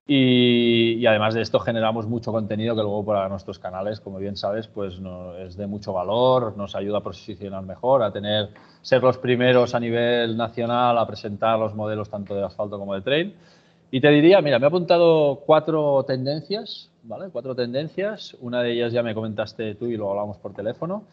y, además de esto generamos mucho contenido que luego para nuestros canales, como bien sabes, pues es de mucho valor, nos ayuda a posicionar mejor, a tener, ser los primeros a nivel nacional a presentar los modelos tanto de asfalto como de trail. Y te diría, mira, me he apuntado cuatro tendencias, ¿vale? Cuatro tendencias. Una de ellas ya me comentaste tú y lo hablamos por teléfono,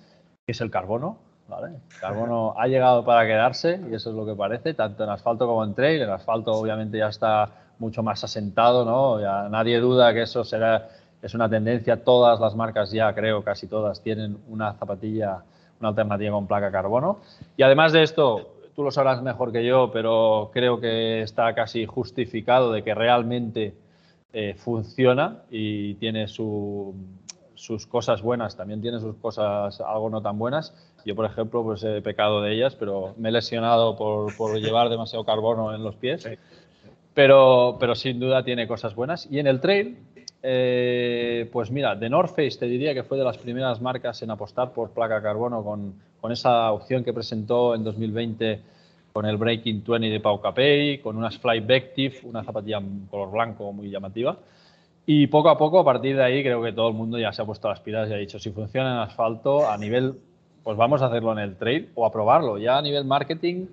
que es el carbono. ¿Vale? Carbono ha llegado para quedarse y eso es lo que parece, tanto en asfalto como en trail. El asfalto obviamente ya está mucho más asentado, ¿no? Ya nadie duda que eso será, es una tendencia. Todas las marcas ya, creo, casi todas, tienen una zapatilla, una alternativa con placa carbono. Y además de esto, tú lo sabrás mejor que yo, pero creo que está casi justificado de que realmente eh, funciona y tiene su, sus cosas buenas, también tiene sus cosas algo no tan buenas. Yo, por ejemplo, pues he pecado de ellas, pero me he lesionado por, por <laughs> llevar demasiado carbono en los pies. Pero, pero sin duda tiene cosas buenas. Y en el trail, eh, pues mira, The North Face te diría que fue de las primeras marcas en apostar por placa carbono con, con esa opción que presentó en 2020 con el Breaking 20 de Pau Capey, con unas Fly Vective, una zapatilla color blanco muy llamativa. Y poco a poco, a partir de ahí, creo que todo el mundo ya se ha puesto las pilas y ha dicho, si funciona en asfalto, a nivel, pues vamos a hacerlo en el trail o a probarlo. Ya a nivel marketing,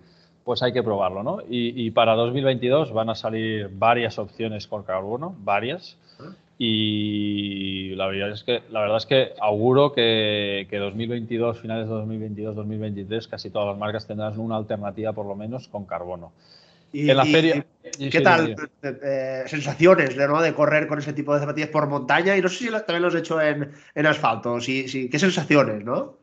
pues hay que probarlo, ¿no? Y, para 2022 van a salir varias opciones con carbono, varias. Y la verdad es que, la verdad es que auguro que, que 2022, finales de 2022, 2023, casi todas las marcas tendrán una alternativa por lo menos con carbono. Y, en la feria. ¿Qué tal? Eh, eh, sensaciones ¿no? de correr con ese tipo de zapatillas por montaña y no sé si también lo has hecho en, en asfalto. Sí, sí, ¿Qué sensaciones, no?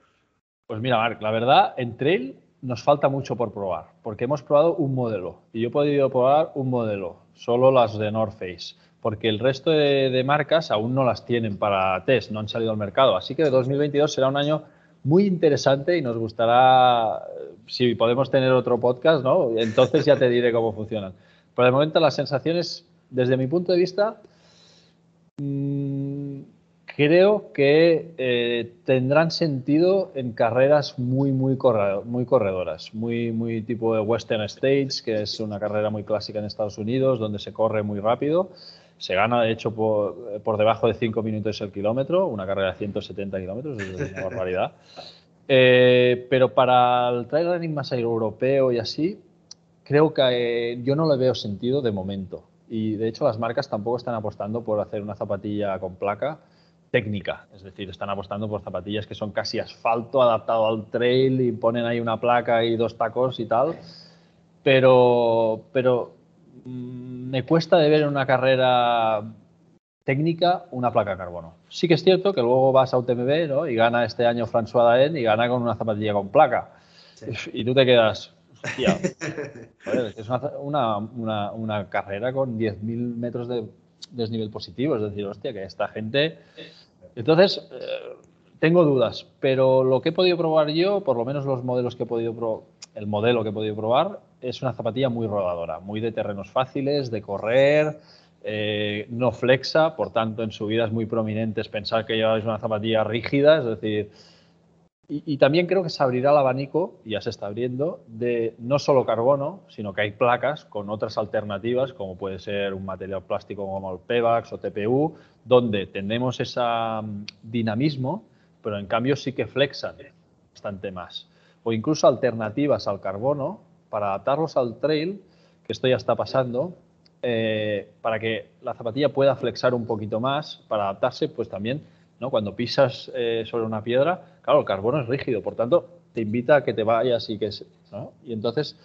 Pues mira, Marc, la verdad, en trail nos falta mucho por probar, porque hemos probado un modelo y yo he podido probar un modelo, solo las de North Face, porque el resto de, marcas aún no las tienen para test, no han salido al mercado. Así que 2022 será un año muy interesante y nos gustará, si podemos tener otro podcast, ¿no? Entonces ya te diré cómo funcionan. Por el momento las sensaciones, desde mi punto de vista, mmm, creo que eh, tendrán sentido en carreras muy, muy, muy corredoras, muy, muy tipo de Western States, que es una carrera muy clásica en Estados Unidos, donde se corre muy rápido. Se gana, de hecho, por, por debajo de 5 minutos el kilómetro, una carrera de 170 kilómetros, es una <laughs> barbaridad. Eh, pero para el trail running más europeo y así, creo que eh, yo no le veo sentido de momento. Y de hecho las marcas tampoco están apostando por hacer una zapatilla con placa técnica, es decir, están apostando por zapatillas que son casi asfalto adaptado al trail y ponen ahí una placa y dos tacos y tal, pero, pero me cuesta de ver en una carrera técnica una placa de carbono. Sí que es cierto que luego vas a UTMB ¿no? y gana este año François Daen y gana con una zapatilla con placa. <laughs> Y tú te quedas, hostia, <laughs> es una, una, una carrera con 10.000 metros de desnivel positivo, es decir, hostia, que esta gente entonces, eh, tengo dudas, pero lo que he podido probar yo, por lo menos los modelos que he podido probar, el modelo que he podido probar, es una zapatilla muy rodadora, muy de terrenos fáciles, de correr, eh, no flexa, por tanto en subidas muy prominentes pensar que lleváis una zapatilla rígida, es decir, y, también creo que se abrirá el abanico, ya se está abriendo, de no solo carbono, sino que hay placas con otras alternativas, como puede ser un material plástico como el PEVAX o TPU, donde tenemos ese mm, dinamismo, pero en cambio sí que flexan bastante más. O incluso alternativas al carbono para adaptarlos al trail, que esto ya está pasando, eh, para que la zapatilla pueda flexar un poquito más, para adaptarse pues también cuando pisas eh, sobre una piedra, claro, el carbono es rígido, por tanto, te invita a que te vayas y que... Y entonces,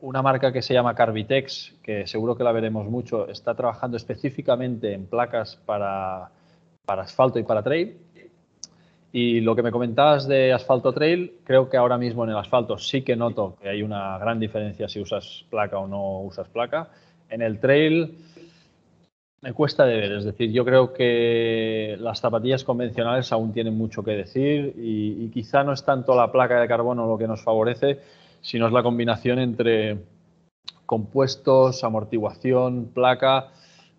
una marca que se llama Carbitex, que seguro que la veremos mucho, está trabajando específicamente en placas para, para asfalto y para trail. Y lo que me comentabas de asfalto trail, creo que ahora mismo en el asfalto sí que noto que hay una gran diferencia si usas placa o no usas placa. En el trail me cuesta de ver, es decir, yo creo que las zapatillas convencionales aún tienen mucho que decir y, quizá no es tanto la placa de carbono lo que nos favorece, sino es la combinación entre compuestos, amortiguación, placa.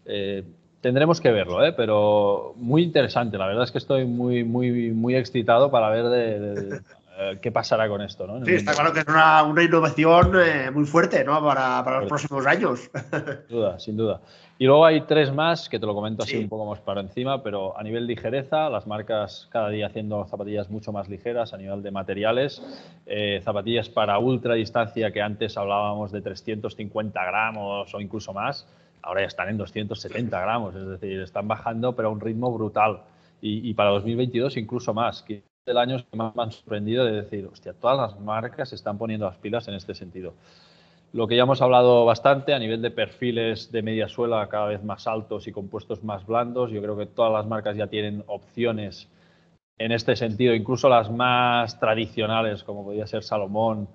Eh, tendremos que verlo, ¿eh? pero muy interesante. La verdad es que estoy muy, muy, muy excitado para ver de, eh, qué pasará con esto. ¿no? Sí, está claro que es una, una innovación eh, muy fuerte ¿no? para, para los próximos años. <laughs> Sin duda, sin duda. Y luego hay tres más, que te lo comento así un poco más para encima, pero a nivel ligereza, las marcas cada día haciendo zapatillas mucho más ligeras a nivel de materiales, eh, zapatillas para ultra distancia que antes hablábamos de 350 gramos o incluso más, ahora ya están en 270 gramos, es decir, están bajando pero a un ritmo brutal. Y, para 2022 incluso más. Que el año que más me han sorprendido de decir, hostia, todas las marcas están poniendo las pilas en este sentido. Lo que ya hemos hablado bastante a nivel de perfiles de media suela cada vez más altos y compuestos más blandos, yo creo que todas las marcas ya tienen opciones en este sentido, incluso las más tradicionales como podría ser Salomón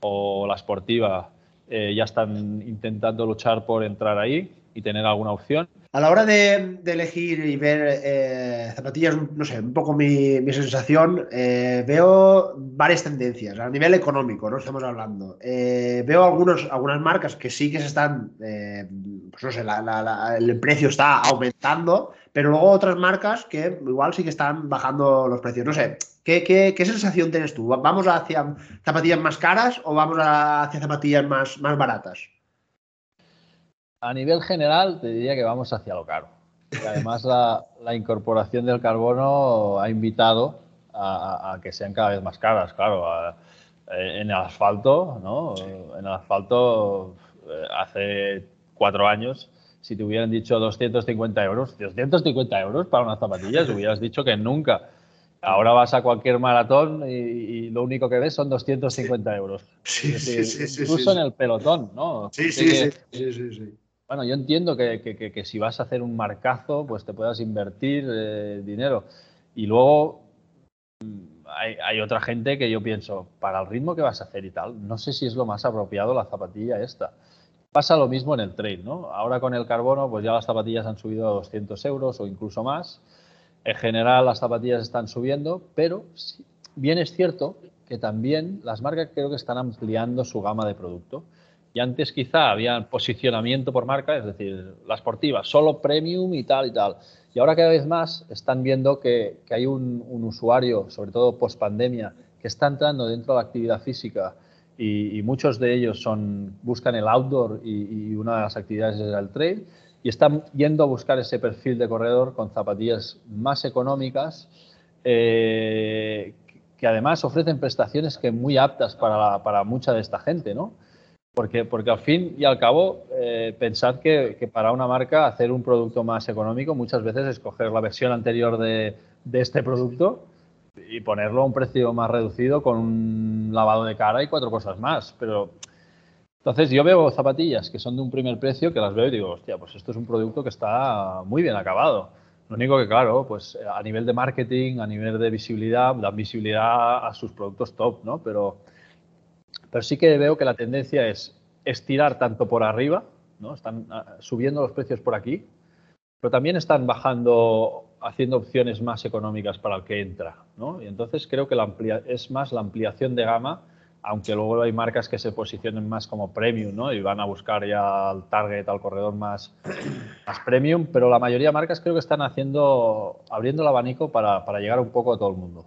o la Sportiva, eh, ya están intentando luchar por entrar ahí y tener alguna opción. A la hora de, elegir y ver eh, zapatillas, no sé, un poco mi, sensación, eh, veo varias tendencias a nivel económico, ¿no? Estamos hablando. Eh, veo algunos, algunas marcas que sí que se están, pues no sé, el precio está aumentando, pero luego otras marcas que igual sí que están bajando los precios. No sé, ¿qué, sensación tienes tú? ¿Vamos hacia zapatillas más caras o vamos hacia zapatillas más, más baratas? A nivel general, te diría que vamos hacia lo caro. Y además, la, incorporación del carbono ha invitado a, que sean cada vez más caras. Claro, en el asfalto, ¿no? En el asfalto, eh, hace cuatro años, si te hubieran dicho 250 euros, 250 euros para unas zapatillas, hubieras dicho que nunca. Ahora vas a cualquier maratón y, lo único que ves son 250 euros. <laughs> Sí, sí, sí, incluso en el pelotón, ¿no? Sí, sí, sí, sí, Bueno, yo entiendo que, que, que, si vas a hacer un marcazo, pues te puedas invertir eh, dinero. Y luego mm, hay, hay, otra gente que yo pienso, para el ritmo que vas a hacer y tal, no sé si es lo más apropiado la zapatilla esta. Pasa lo mismo en el trail, ¿no? Ahora con el carbono, pues ya las zapatillas han subido a 200 euros o incluso más en general las zapatillas están subiendo, pero bien es cierto que también las marcas creo que están ampliando su gama de producto. Y antes quizá había posicionamiento por marca, es decir, la esportiva, solo premium y tal y tal. Y ahora cada vez más están viendo que, hay un, usuario, sobre todo post pandemia, que está entrando dentro de la actividad física y, muchos de ellos buscan el outdoor y, y, una de las actividades es el trail y están yendo a buscar ese perfil de corredor con zapatillas más económicas eh, que además ofrecen prestaciones que muy aptas para, para, mucha de esta gente, ¿no? Porque, porque al fin y al cabo, eh, pensad que, que, para una marca hacer un producto más económico muchas veces es coger la versión anterior de, de este producto y ponerlo a un precio más reducido con un lavado de cara y cuatro cosas más. Pero entonces yo veo zapatillas que son de un primer precio que las veo y digo, hostia, pues esto es un producto que está muy bien acabado. Lo único que, claro, pues a nivel de marketing, a nivel de visibilidad, dan visibilidad a sus productos top, ¿no? Pero, pero sí que veo que la tendencia es estirar tanto por arriba, ¿no? Están ah, subiendo los precios por aquí, pero también están bajando, haciendo opciones más económicas para el que entra, ¿no? Y entonces creo que la amplia, es más la ampliación de gama aunque luego hay marcas que se posicionen más como premium, ¿no? Y van a buscar ya al target, al corredor más, más premium, pero la mayoría de marcas creo que están haciendo, abriendo el abanico para, para llegar un poco a todo el mundo.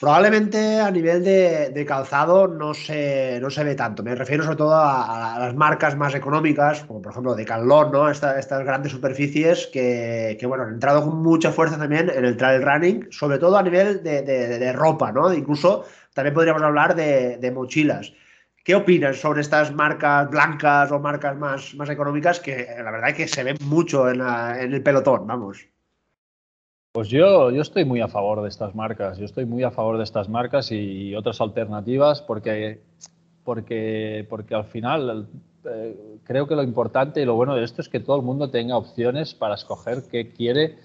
Probablemente a nivel de, calzado no se, no se ve tanto. Me refiero sobre todo a, las marcas más económicas, como por ejemplo Decathlon, ¿no? estas grandes superficies que, que, bueno, han entrado con mucha fuerza también en el trail running, sobre todo a nivel de, de ropa, ¿no? Incluso también podríamos hablar de, mochilas. ¿Qué opinas sobre estas marcas blancas o marcas más, más económicas que la verdad es que se ven mucho en, el pelotón, vamos? Pues yo, yo estoy muy a favor de estas marcas, yo estoy muy a favor de estas marcas y otras alternativas porque, porque, porque al final eh, creo que lo importante y lo bueno de esto es que todo el mundo tenga opciones para escoger qué quiere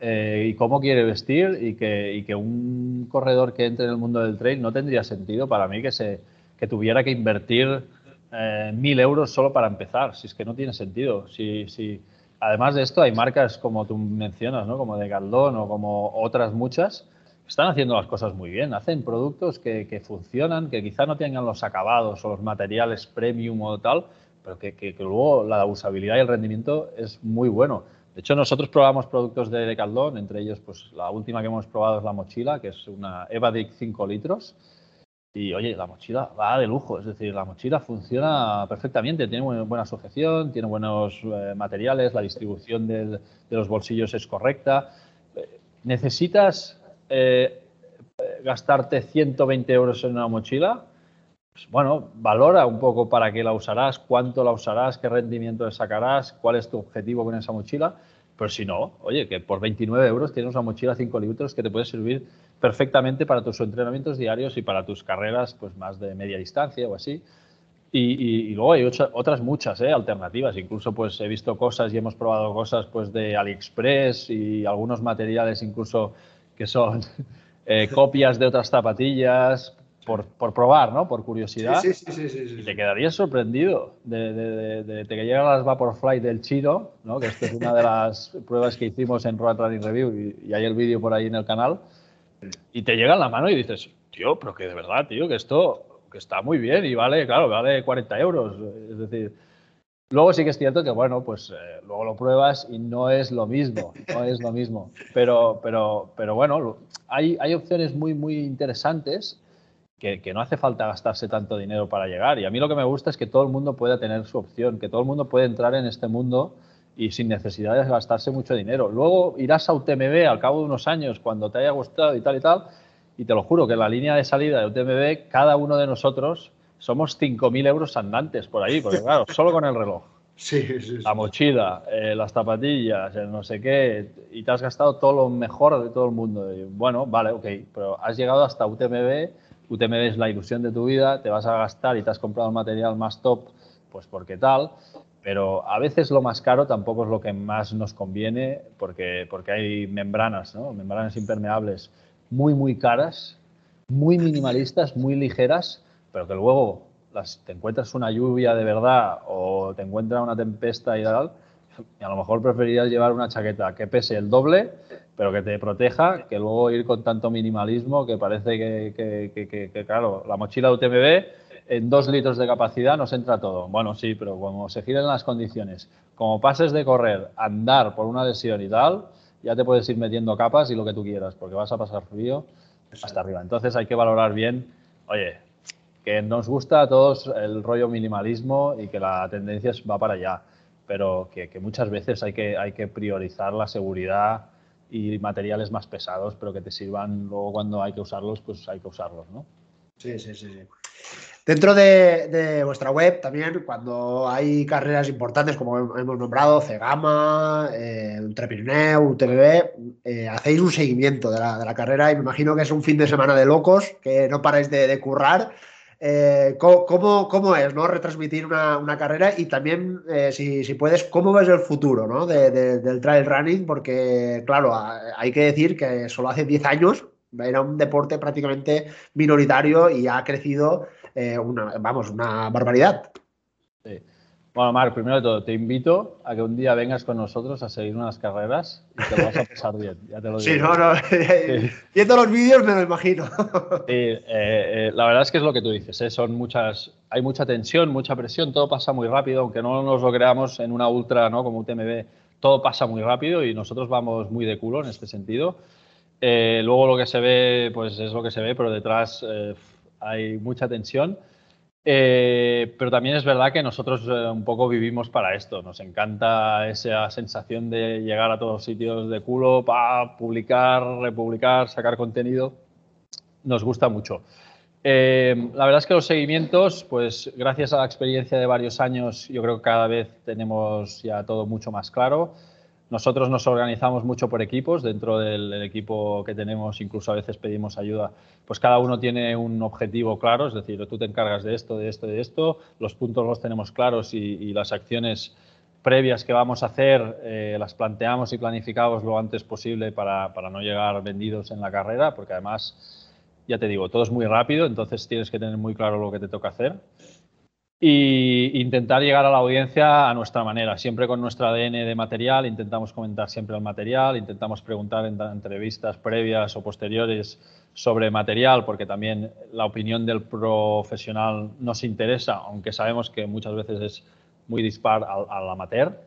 eh, y cómo quiere vestir y que, un corredor que entre en el mundo del trail no tendría sentido para mí que, se, que tuviera que invertir eh, mil euros solo para empezar, si es que no tiene sentido. Si, si, además de esto, hay marcas como tú mencionas, ¿no? como de Galdón o como otras muchas, que están haciendo las cosas muy bien. Hacen productos que, que funcionan, que quizá no tengan los acabados o los materiales premium o tal, pero que, que luego la usabilidad y el rendimiento es muy bueno. De hecho, nosotros probamos productos de Decathlon, entre ellos, pues la última que hemos probado es la mochila, que es una Evadic 5 litros. Y oye, la mochila va de lujo, es decir, la mochila funciona perfectamente, tiene buena sujeción, tiene buenos eh, materiales, la distribución de los bolsillos es correcta. Eh, ¿Necesitas eh, gastarte 120 euros en una mochila? Pues, bueno, valora un poco para qué la usarás, cuánto la usarás, qué rendimiento le sacarás, cuál es tu objetivo con esa mochila. Pero si no, oye, que por 29 euros tienes una mochila 5 litros que te puede servir perfectamente para tus entrenamientos diarios y para tus carreras pues más de media distancia o así. Y, luego hay otras muchas ¿eh? alternativas. Incluso pues he visto cosas y hemos probado cosas pues de AliExpress y algunos materiales incluso que son <laughs> eh, copias de otras zapatillas por, por, probar, ¿no? Por curiosidad. Sí, sí, sí, sí, y te quedarías sorprendido de, de, de, que llegan las Vaporfly del Chino, ¿no? Que esta es una de las <laughs> pruebas que hicimos en Road Running Review y, y hay el vídeo por ahí en el canal. Y te llega en la mano y dices, tío, pero que de verdad, tío, que esto que está muy bien y vale, claro, vale 40 euros. Es decir, luego sí que es cierto que, bueno, pues eh, luego lo pruebas y no es lo mismo, no es lo mismo. Pero, pero, pero bueno, hay, hay opciones muy, muy interesantes que, no hace falta gastarse tanto dinero para llegar. Y a mí lo que me gusta es que todo el mundo pueda tener su opción, que todo el mundo puede entrar en este mundo y sin necesidad de gastarse mucho dinero. Luego irás a UTMB al cabo de unos años cuando te haya gustado y tal y tal, y te lo juro que en la línea de salida de UTMB, cada uno de nosotros somos 5.000 euros andantes por ahí, porque claro, solo con el reloj. <laughs> Sí, sí, sí. La mochila, eh, las zapatillas, el no sé qué, y te has gastado todo lo mejor de todo el mundo. Y bueno, vale, ok, pero has llegado hasta UTMB, UTMB es la ilusión de tu vida, te vas a gastar y te has comprado el material más top, pues porque tal, pero a veces lo más caro tampoco es lo que más nos conviene porque, porque hay membranas, ¿no? membranas impermeables muy, muy caras, muy minimalistas, muy ligeras, pero que luego te encuentras una lluvia de verdad o te encuentras una tempesta y tal, y a lo mejor preferirías llevar una chaqueta que pese el doble, pero que te proteja, que luego ir con tanto minimalismo que parece que, que, que, que claro, la mochila UTMB en dos litros de capacidad nos entra todo. Bueno, sí, pero como se giren las condiciones, como pases de correr, andar por una lesión y tal, ya te puedes ir metiendo capas y lo que tú quieras, porque vas a pasar frío hasta arriba. Entonces hay que valorar bien, oye, que nos gusta a todos el rollo minimalismo y que la tendencia va para allá, pero que, que muchas veces hay que, hay que priorizar la seguridad y materiales más pesados, pero que te sirvan luego cuando hay que usarlos, pues hay que usarlos, ¿no? Sí, sí, sí. sí. Dentro de, vuestra web también, cuando hay carreras importantes como hemos nombrado, Cegama, eh, Ultrapirineo, UTMB, eh, hacéis un seguimiento de la, carrera y me imagino que es un fin de semana de locos, que no paráis de, currar. Eh, ¿cómo, es ¿no? retransmitir una, carrera? Y también, eh, si, puedes, ¿cómo ves el futuro ¿no? del trail running? Porque, claro, hay que decir que solo hace 10 años era un deporte prácticamente minoritario y ha crecido eh, una, vamos, una barbaridad. Sí. Bueno, Marc, primero de todo, te invito a que un día vengas con nosotros a seguir unas carreras y te vas a pasar bien, ya te lo digo. Sí, no, no, <laughs> viendo los vídeos me lo imagino. Sí, eh, eh, la verdad es que es lo que tú dices, son muchas, hay mucha tensión, mucha presión, todo pasa muy rápido, aunque no nos lo creamos en una ultra, ¿no? Como UTMB, todo pasa muy rápido y nosotros vamos muy de culo en este sentido. luego lo que se ve, pues es lo que se ve, pero detrás hay mucha tensión. Eh, pero también es verdad que nosotros eh, un poco vivimos para esto. Nos encanta esa sensación de llegar a todos sitios de culo, publicar, republicar, sacar contenido. Nos gusta mucho. Eh, la verdad es que los seguimientos, pues gracias a la experiencia de varios años, yo creo que cada vez tenemos ya todo mucho más claro. Nosotros nos organizamos mucho por equipos, dentro del, equipo que tenemos incluso a veces pedimos ayuda, pues cada uno tiene un objetivo claro, es decir, tú te encargas de esto, de esto, de esto, los puntos los tenemos claros y, las acciones previas que vamos a hacer eh, las planteamos y planificamos lo antes posible para, para no llegar vendidos en la carrera, porque además, ya te digo, todo es muy rápido, entonces tienes que tener muy claro lo que te toca hacer y intentar llegar a la audiencia a nuestra manera, siempre con nuestro ADN de material, intentamos comentar siempre el material, intentamos preguntar en entrevistas previas o posteriores sobre material, porque también la opinión del profesional nos interesa, aunque sabemos que muchas veces es muy dispar al, amateur.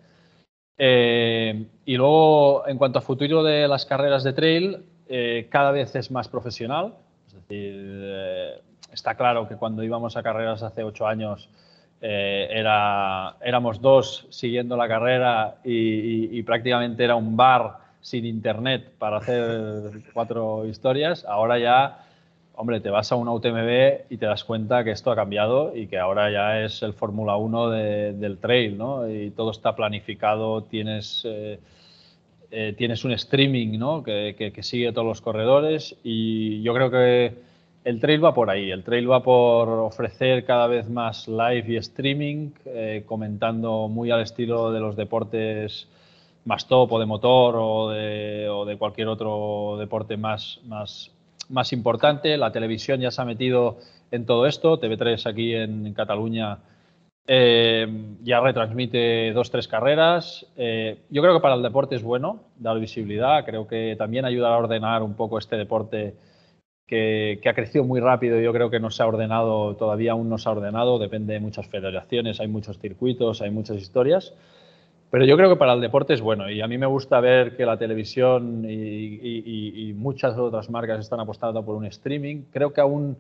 Eh, y luego, en cuanto a futuro de las carreras de trail, eh, cada vez es más profesional, es decir, eh, está claro que cuando íbamos a carreras hace ocho años, eh, era, éramos dos siguiendo la carrera y, prácticamente era un bar sin internet para hacer cuatro historias. Ahora ya, hombre, te vas a una UTMB y te das cuenta que esto ha cambiado y que ahora ya es el Fórmula 1 del trail, ¿no? Y todo está planificado, tienes... Eh, eh, tienes un streaming ¿no? que, que, que sigue todos los corredores y yo creo que el trail va por ahí, el trail va por ofrecer cada vez más live y streaming, eh, comentando muy al estilo de los deportes más top o de motor o de, cualquier otro deporte más, más, más, importante. La televisión ya se ha metido en todo esto, TV3 aquí en, Cataluña eh, ya retransmite dos, tres carreras. Eh, yo creo que para el deporte es bueno dar visibilidad, creo que también ayuda a ordenar un poco este deporte que, ha crecido muy rápido. Yo creo que no se ha ordenado, todavía aún no se ha ordenado, depende de muchas federaciones, hay muchos circuitos, hay muchas historias. Pero yo creo que para el deporte es bueno y a mí me gusta ver que la televisión y, muchas otras marcas están apostando por un streaming. Creo que aún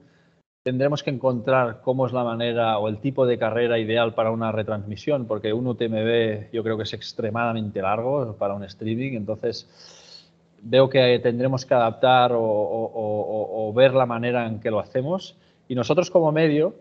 tendremos que encontrar cómo es la manera o el tipo de carrera ideal para una retransmisión, porque un UTMB yo creo que es extremadamente largo para un streaming, entonces veo que tendremos que adaptar o, ver la manera en que lo hacemos. Y nosotros como medio,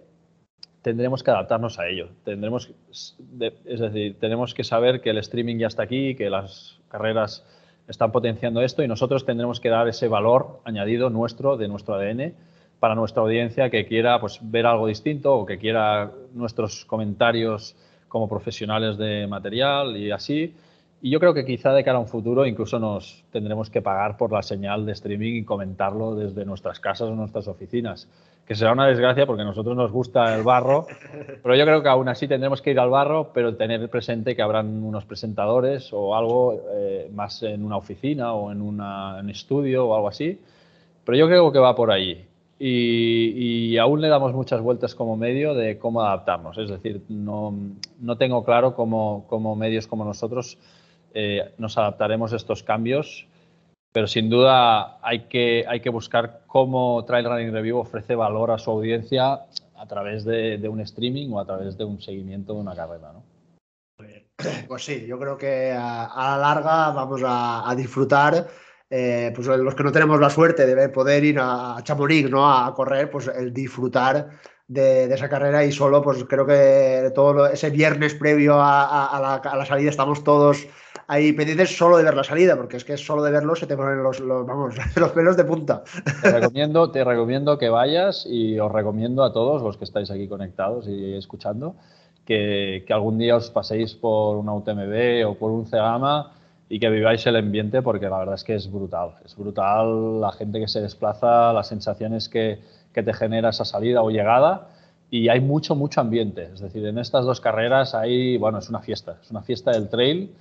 tendremos que adaptarnos a ello. Tendremos, es decir, tenemos que saber que el streaming ya está aquí, que las carreras están potenciando esto y nosotros tendremos que dar ese valor añadido nuestro, de nuestro ADN, para nuestra audiencia que quiera pues, ver algo distinto o que quiera nuestros comentarios como profesionales de material y así. Y yo creo que quizá de cara a un futuro incluso nos tendremos que pagar por la señal de streaming y comentarlo desde nuestras casas o nuestras oficinas, que será una desgracia porque a nosotros nos gusta el barro, pero yo creo que aún así tendremos que ir al barro, pero tener presente que habrán unos presentadores o algo eh, más en una oficina o en un estudio o algo así. Pero yo creo que va por ahí. Y, aún le damos muchas vueltas como medio de cómo adaptarnos. Es decir, no, no tengo claro cómo, cómo medios como nosotros eh, nos adaptaremos a estos cambios, pero sin duda hay que, hay que buscar cómo Trail Running Review ofrece valor a su audiencia a través de, un streaming o a través de un seguimiento de una carrera. ¿no? Pues sí, yo creo que a, la larga vamos a, disfrutar. Eh, pues los que no tenemos la suerte de poder ir a Chamonix ¿no? a correr, pues el disfrutar de, esa carrera y solo pues creo que todo ese viernes previo a, la, a, la, salida estamos todos ahí pendientes solo de ver la salida, porque es que solo de verlo se te ponen los, vamos, <laughs> los pelos de punta. Te recomiendo, te recomiendo que vayas y os recomiendo a todos los que estáis aquí conectados y escuchando que, que algún día os paséis por una UTMB o por un Cegama y que viváis el ambiente porque la verdad es que es brutal. Es brutal la gente que se desplaza, las sensaciones que, que te genera esa salida o llegada y hay mucho, mucho ambiente. Es decir, en estas dos carreras hay, bueno, es una fiesta, es una fiesta del trail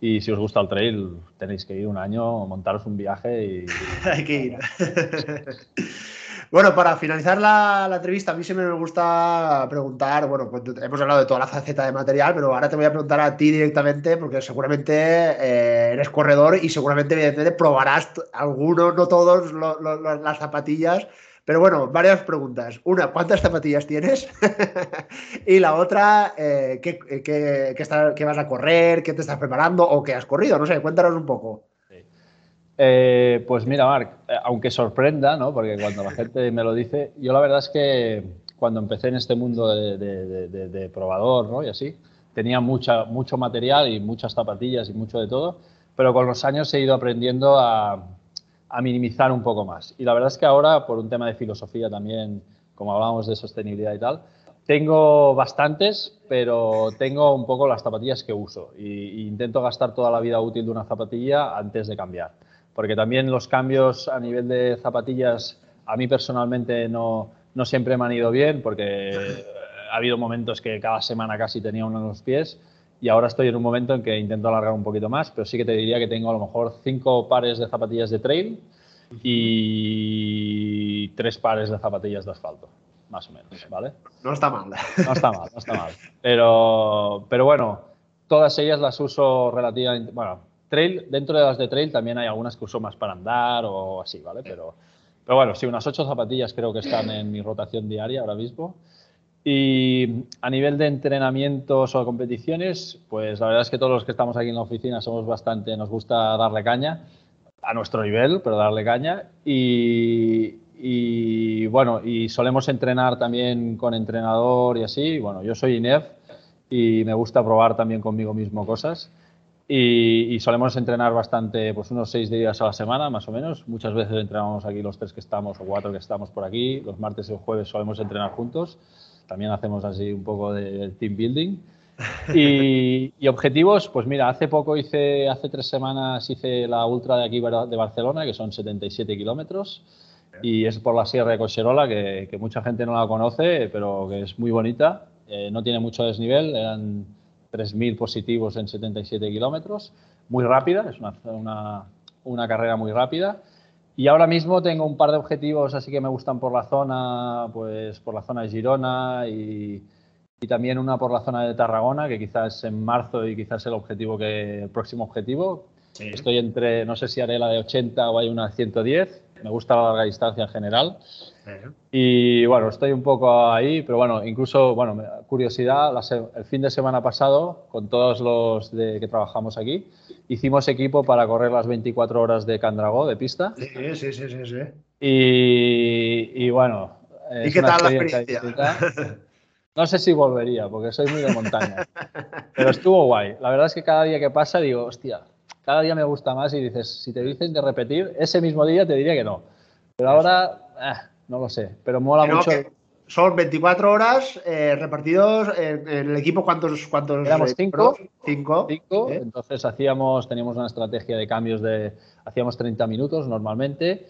y si os gusta el trail, tenéis que ir un año, montaros un viaje y... <laughs> Hay que ir. Bueno, para finalizar la, entrevista, a mí siempre me gusta preguntar, bueno, pues hemos hablado de toda la faceta de material, pero ahora te voy a preguntar a ti directamente, porque seguramente eh, eres corredor y seguramente evidentemente probarás algunos, no todos, las zapatillas pero bueno, varias preguntas. Una, ¿cuántas zapatillas tienes? <laughs> y la otra, eh, ¿qué, vas a correr? ¿Qué te estás preparando? ¿O qué has corrido? No sé, cuéntanos un poco. Eh, pues mira, Marc, eh, aunque sorprenda, ¿no? porque cuando la gente me lo dice, yo la verdad es que cuando empecé en este mundo de, probador ¿no? y así, tenía mucha, mucho material y muchas zapatillas y mucho de todo, pero con los años he ido aprendiendo a, minimizar un poco más. Y la verdad es que ahora, por un tema de filosofía también, como hablábamos de sostenibilidad y tal, tengo bastantes, pero tengo un poco las zapatillas que uso e intento gastar toda la vida útil de una zapatilla antes de cambiar. Porque también los cambios a nivel de zapatillas a mí personalmente no, no siempre me han ido bien porque ha habido momentos que cada semana casi tenía uno en los pies y ahora estoy en un momento en que intento alargar un poquito más, pero sí que te diría que tengo a lo mejor cinco pares de zapatillas de trail y tres pares de zapatillas de asfalto, más o menos, ¿vale? No está mal. No está mal, no está mal. Pero, pero bueno, todas ellas las uso relativamente, bueno, trail, dentro de las de trail también hay algunas que uso más para andar o así, ¿vale? Pero, bueno, sí, unas ocho zapatillas creo que están en mi rotación diaria ahora mismo. Y a nivel de entrenamientos o competiciones, pues la verdad es que todos los que estamos aquí en la oficina somos bastante, nos gusta darle caña, a nuestro nivel, pero darle caña. Y, bueno, y solemos entrenar también con entrenador y así. Bueno, yo soy INEF y me gusta probar también conmigo mismo cosas. Y, y, solemos entrenar bastante, pues unos seis días a la semana, más o menos. Muchas veces entrenamos aquí los tres que estamos o cuatro que estamos por aquí. Los martes y el jueves solemos entrenar juntos también hacemos así un poco de team building. Y, objetivos, pues mira, hace poco hice, hace tres semanas hice la ultra de aquí de Barcelona, que son 77 kilómetros, y es por la Sierra de Cocherola, que, mucha gente no la conoce, pero que es muy bonita. Eh, no tiene mucho desnivel, eran 3.000 positivos en 77 kilómetros, muy rápida, es una, una, una carrera muy rápida. Y ahora mismo tengo un par de objetivos así que me gustan por la zona, pues por la zona de Girona y, y también una por la zona de Tarragona, que quizás en marzo y quizás el objetivo que el próximo objetivo. Estoy entre, no sé si haré la de 80 o hay una de 110. Me gusta la larga distancia en general. Y bueno, estoy un poco ahí, pero bueno, incluso, bueno, curiosidad, el fin de semana pasado, con todos los de, que trabajamos aquí, hicimos equipo para correr las 24 horas de Candragó, de pista. Sí, sí, sí, sí. sí. Y, y bueno. ¿Y qué tal la experiencia? No sé si volvería, porque soy muy de montaña. Pero estuvo guay. La verdad es que cada día que pasa digo, hostia, cada día me gusta más y dices, si te dicen de repetir, ese mismo día te diría que no. Pero ahora, eh, no lo sé, pero mola mucho. Son 24 horas eh, repartidos en, el equipo. ¿Cuántos? cuántos Éramos cinco. Cinco. cinco Entonces hacíamos, teníamos una estrategia de cambios de, hacíamos 30 minutos normalmente.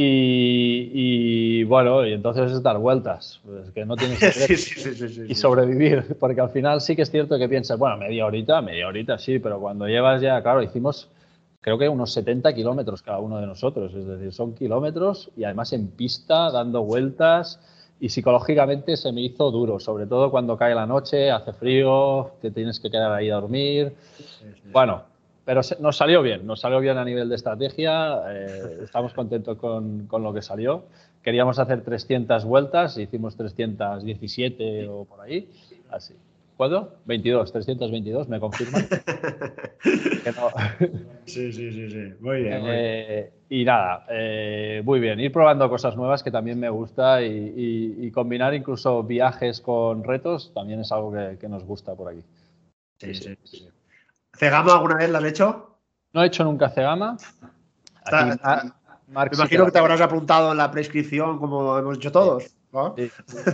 Y, bueno, y entonces es dar vueltas, pues que no tienes <laughs> que y sobrevivir, <laughs> porque al final sí que es cierto que piensas, bueno, media horita, media horita sí, pero cuando llevas ya, claro, hicimos creo que unos 70 kilómetros cada uno de nosotros, es decir, son kilómetros y además en pista, dando vueltas y psicológicamente se me hizo duro, sobre todo cuando cae la noche, hace frío, te tienes que quedar ahí a dormir. Bueno, pero nos salió bien, nos salió bien a nivel de estrategia, eh, estamos contentos con, con, lo que salió. Queríamos hacer 300 vueltas, hicimos 317 o por ahí, así. ¿Cuándo? 22, 322, ¿me confirman? <laughs> Sí, sí, sí, sí. Muy bien. Eh, y nada, eh, muy bien. Ir probando cosas nuevas que también me gusta y, combinar incluso viajes con retos también es algo que, nos gusta por aquí. Sí, sí, sí. ¿Cegama alguna vez la has hecho? No he hecho nunca Cegama. me imagino que te habrás apuntado en la prescripción como hemos hecho todos. Sí,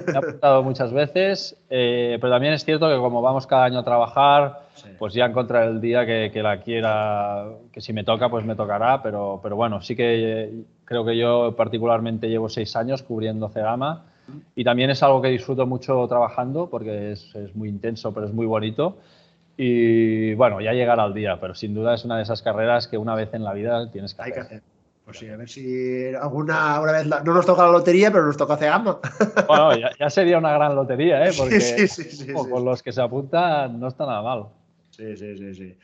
me he apuntado muchas veces, eh, pero también es cierto que como vamos cada año a trabajar, pues ya encontrar el día que, la quiera, que si me toca, pues me tocará, pero, pero bueno, sí que creo que yo particularmente llevo seis años cubriendo Cegama y también es algo que disfruto mucho trabajando porque es, es muy intenso, pero es muy bonito. Y bueno, ya llegará el día, pero sin duda es una de esas carreras que una vez en la vida tienes que hacer. Pues sí, a ver si alguna vez no nos toca la lotería, pero nos toca Cegama. <laughs> Bueno, ya, sería una gran lotería, ¿eh? Porque sí, sí, sí, con los que se apuntan no está nada mal. Sí, sí, sí, sí.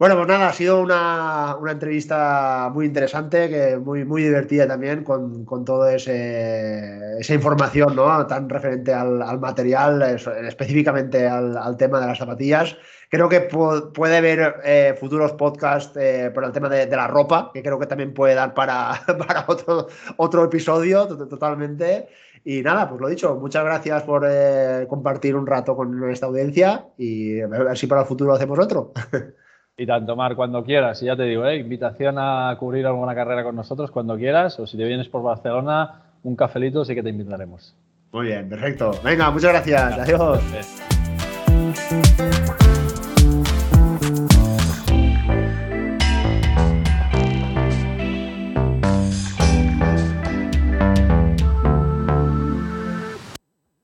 Bueno, pues nada, ha sido una, entrevista muy interesante, que muy, muy divertida también, con, con toda esa información ¿no? tan referente al, material, específicamente al, tema de las zapatillas. Creo que puede haber eh, futuros podcasts eh, por el tema de, la ropa, que creo que también puede dar para, <laughs> para otro, otro episodio totalmente. Y nada, pues lo dicho, muchas gracias por eh, compartir un rato con esta audiencia y a ver si para el futuro hacemos otro. <laughs> Y tanto, Mar, cuando quieras. Y ya te digo, ¿eh? invitación a cubrir alguna carrera con nosotros cuando quieras. O si te vienes por Barcelona, un cafelito sí que te invitaremos. Muy bien, perfecto. Venga, muchas gracias. Adiós.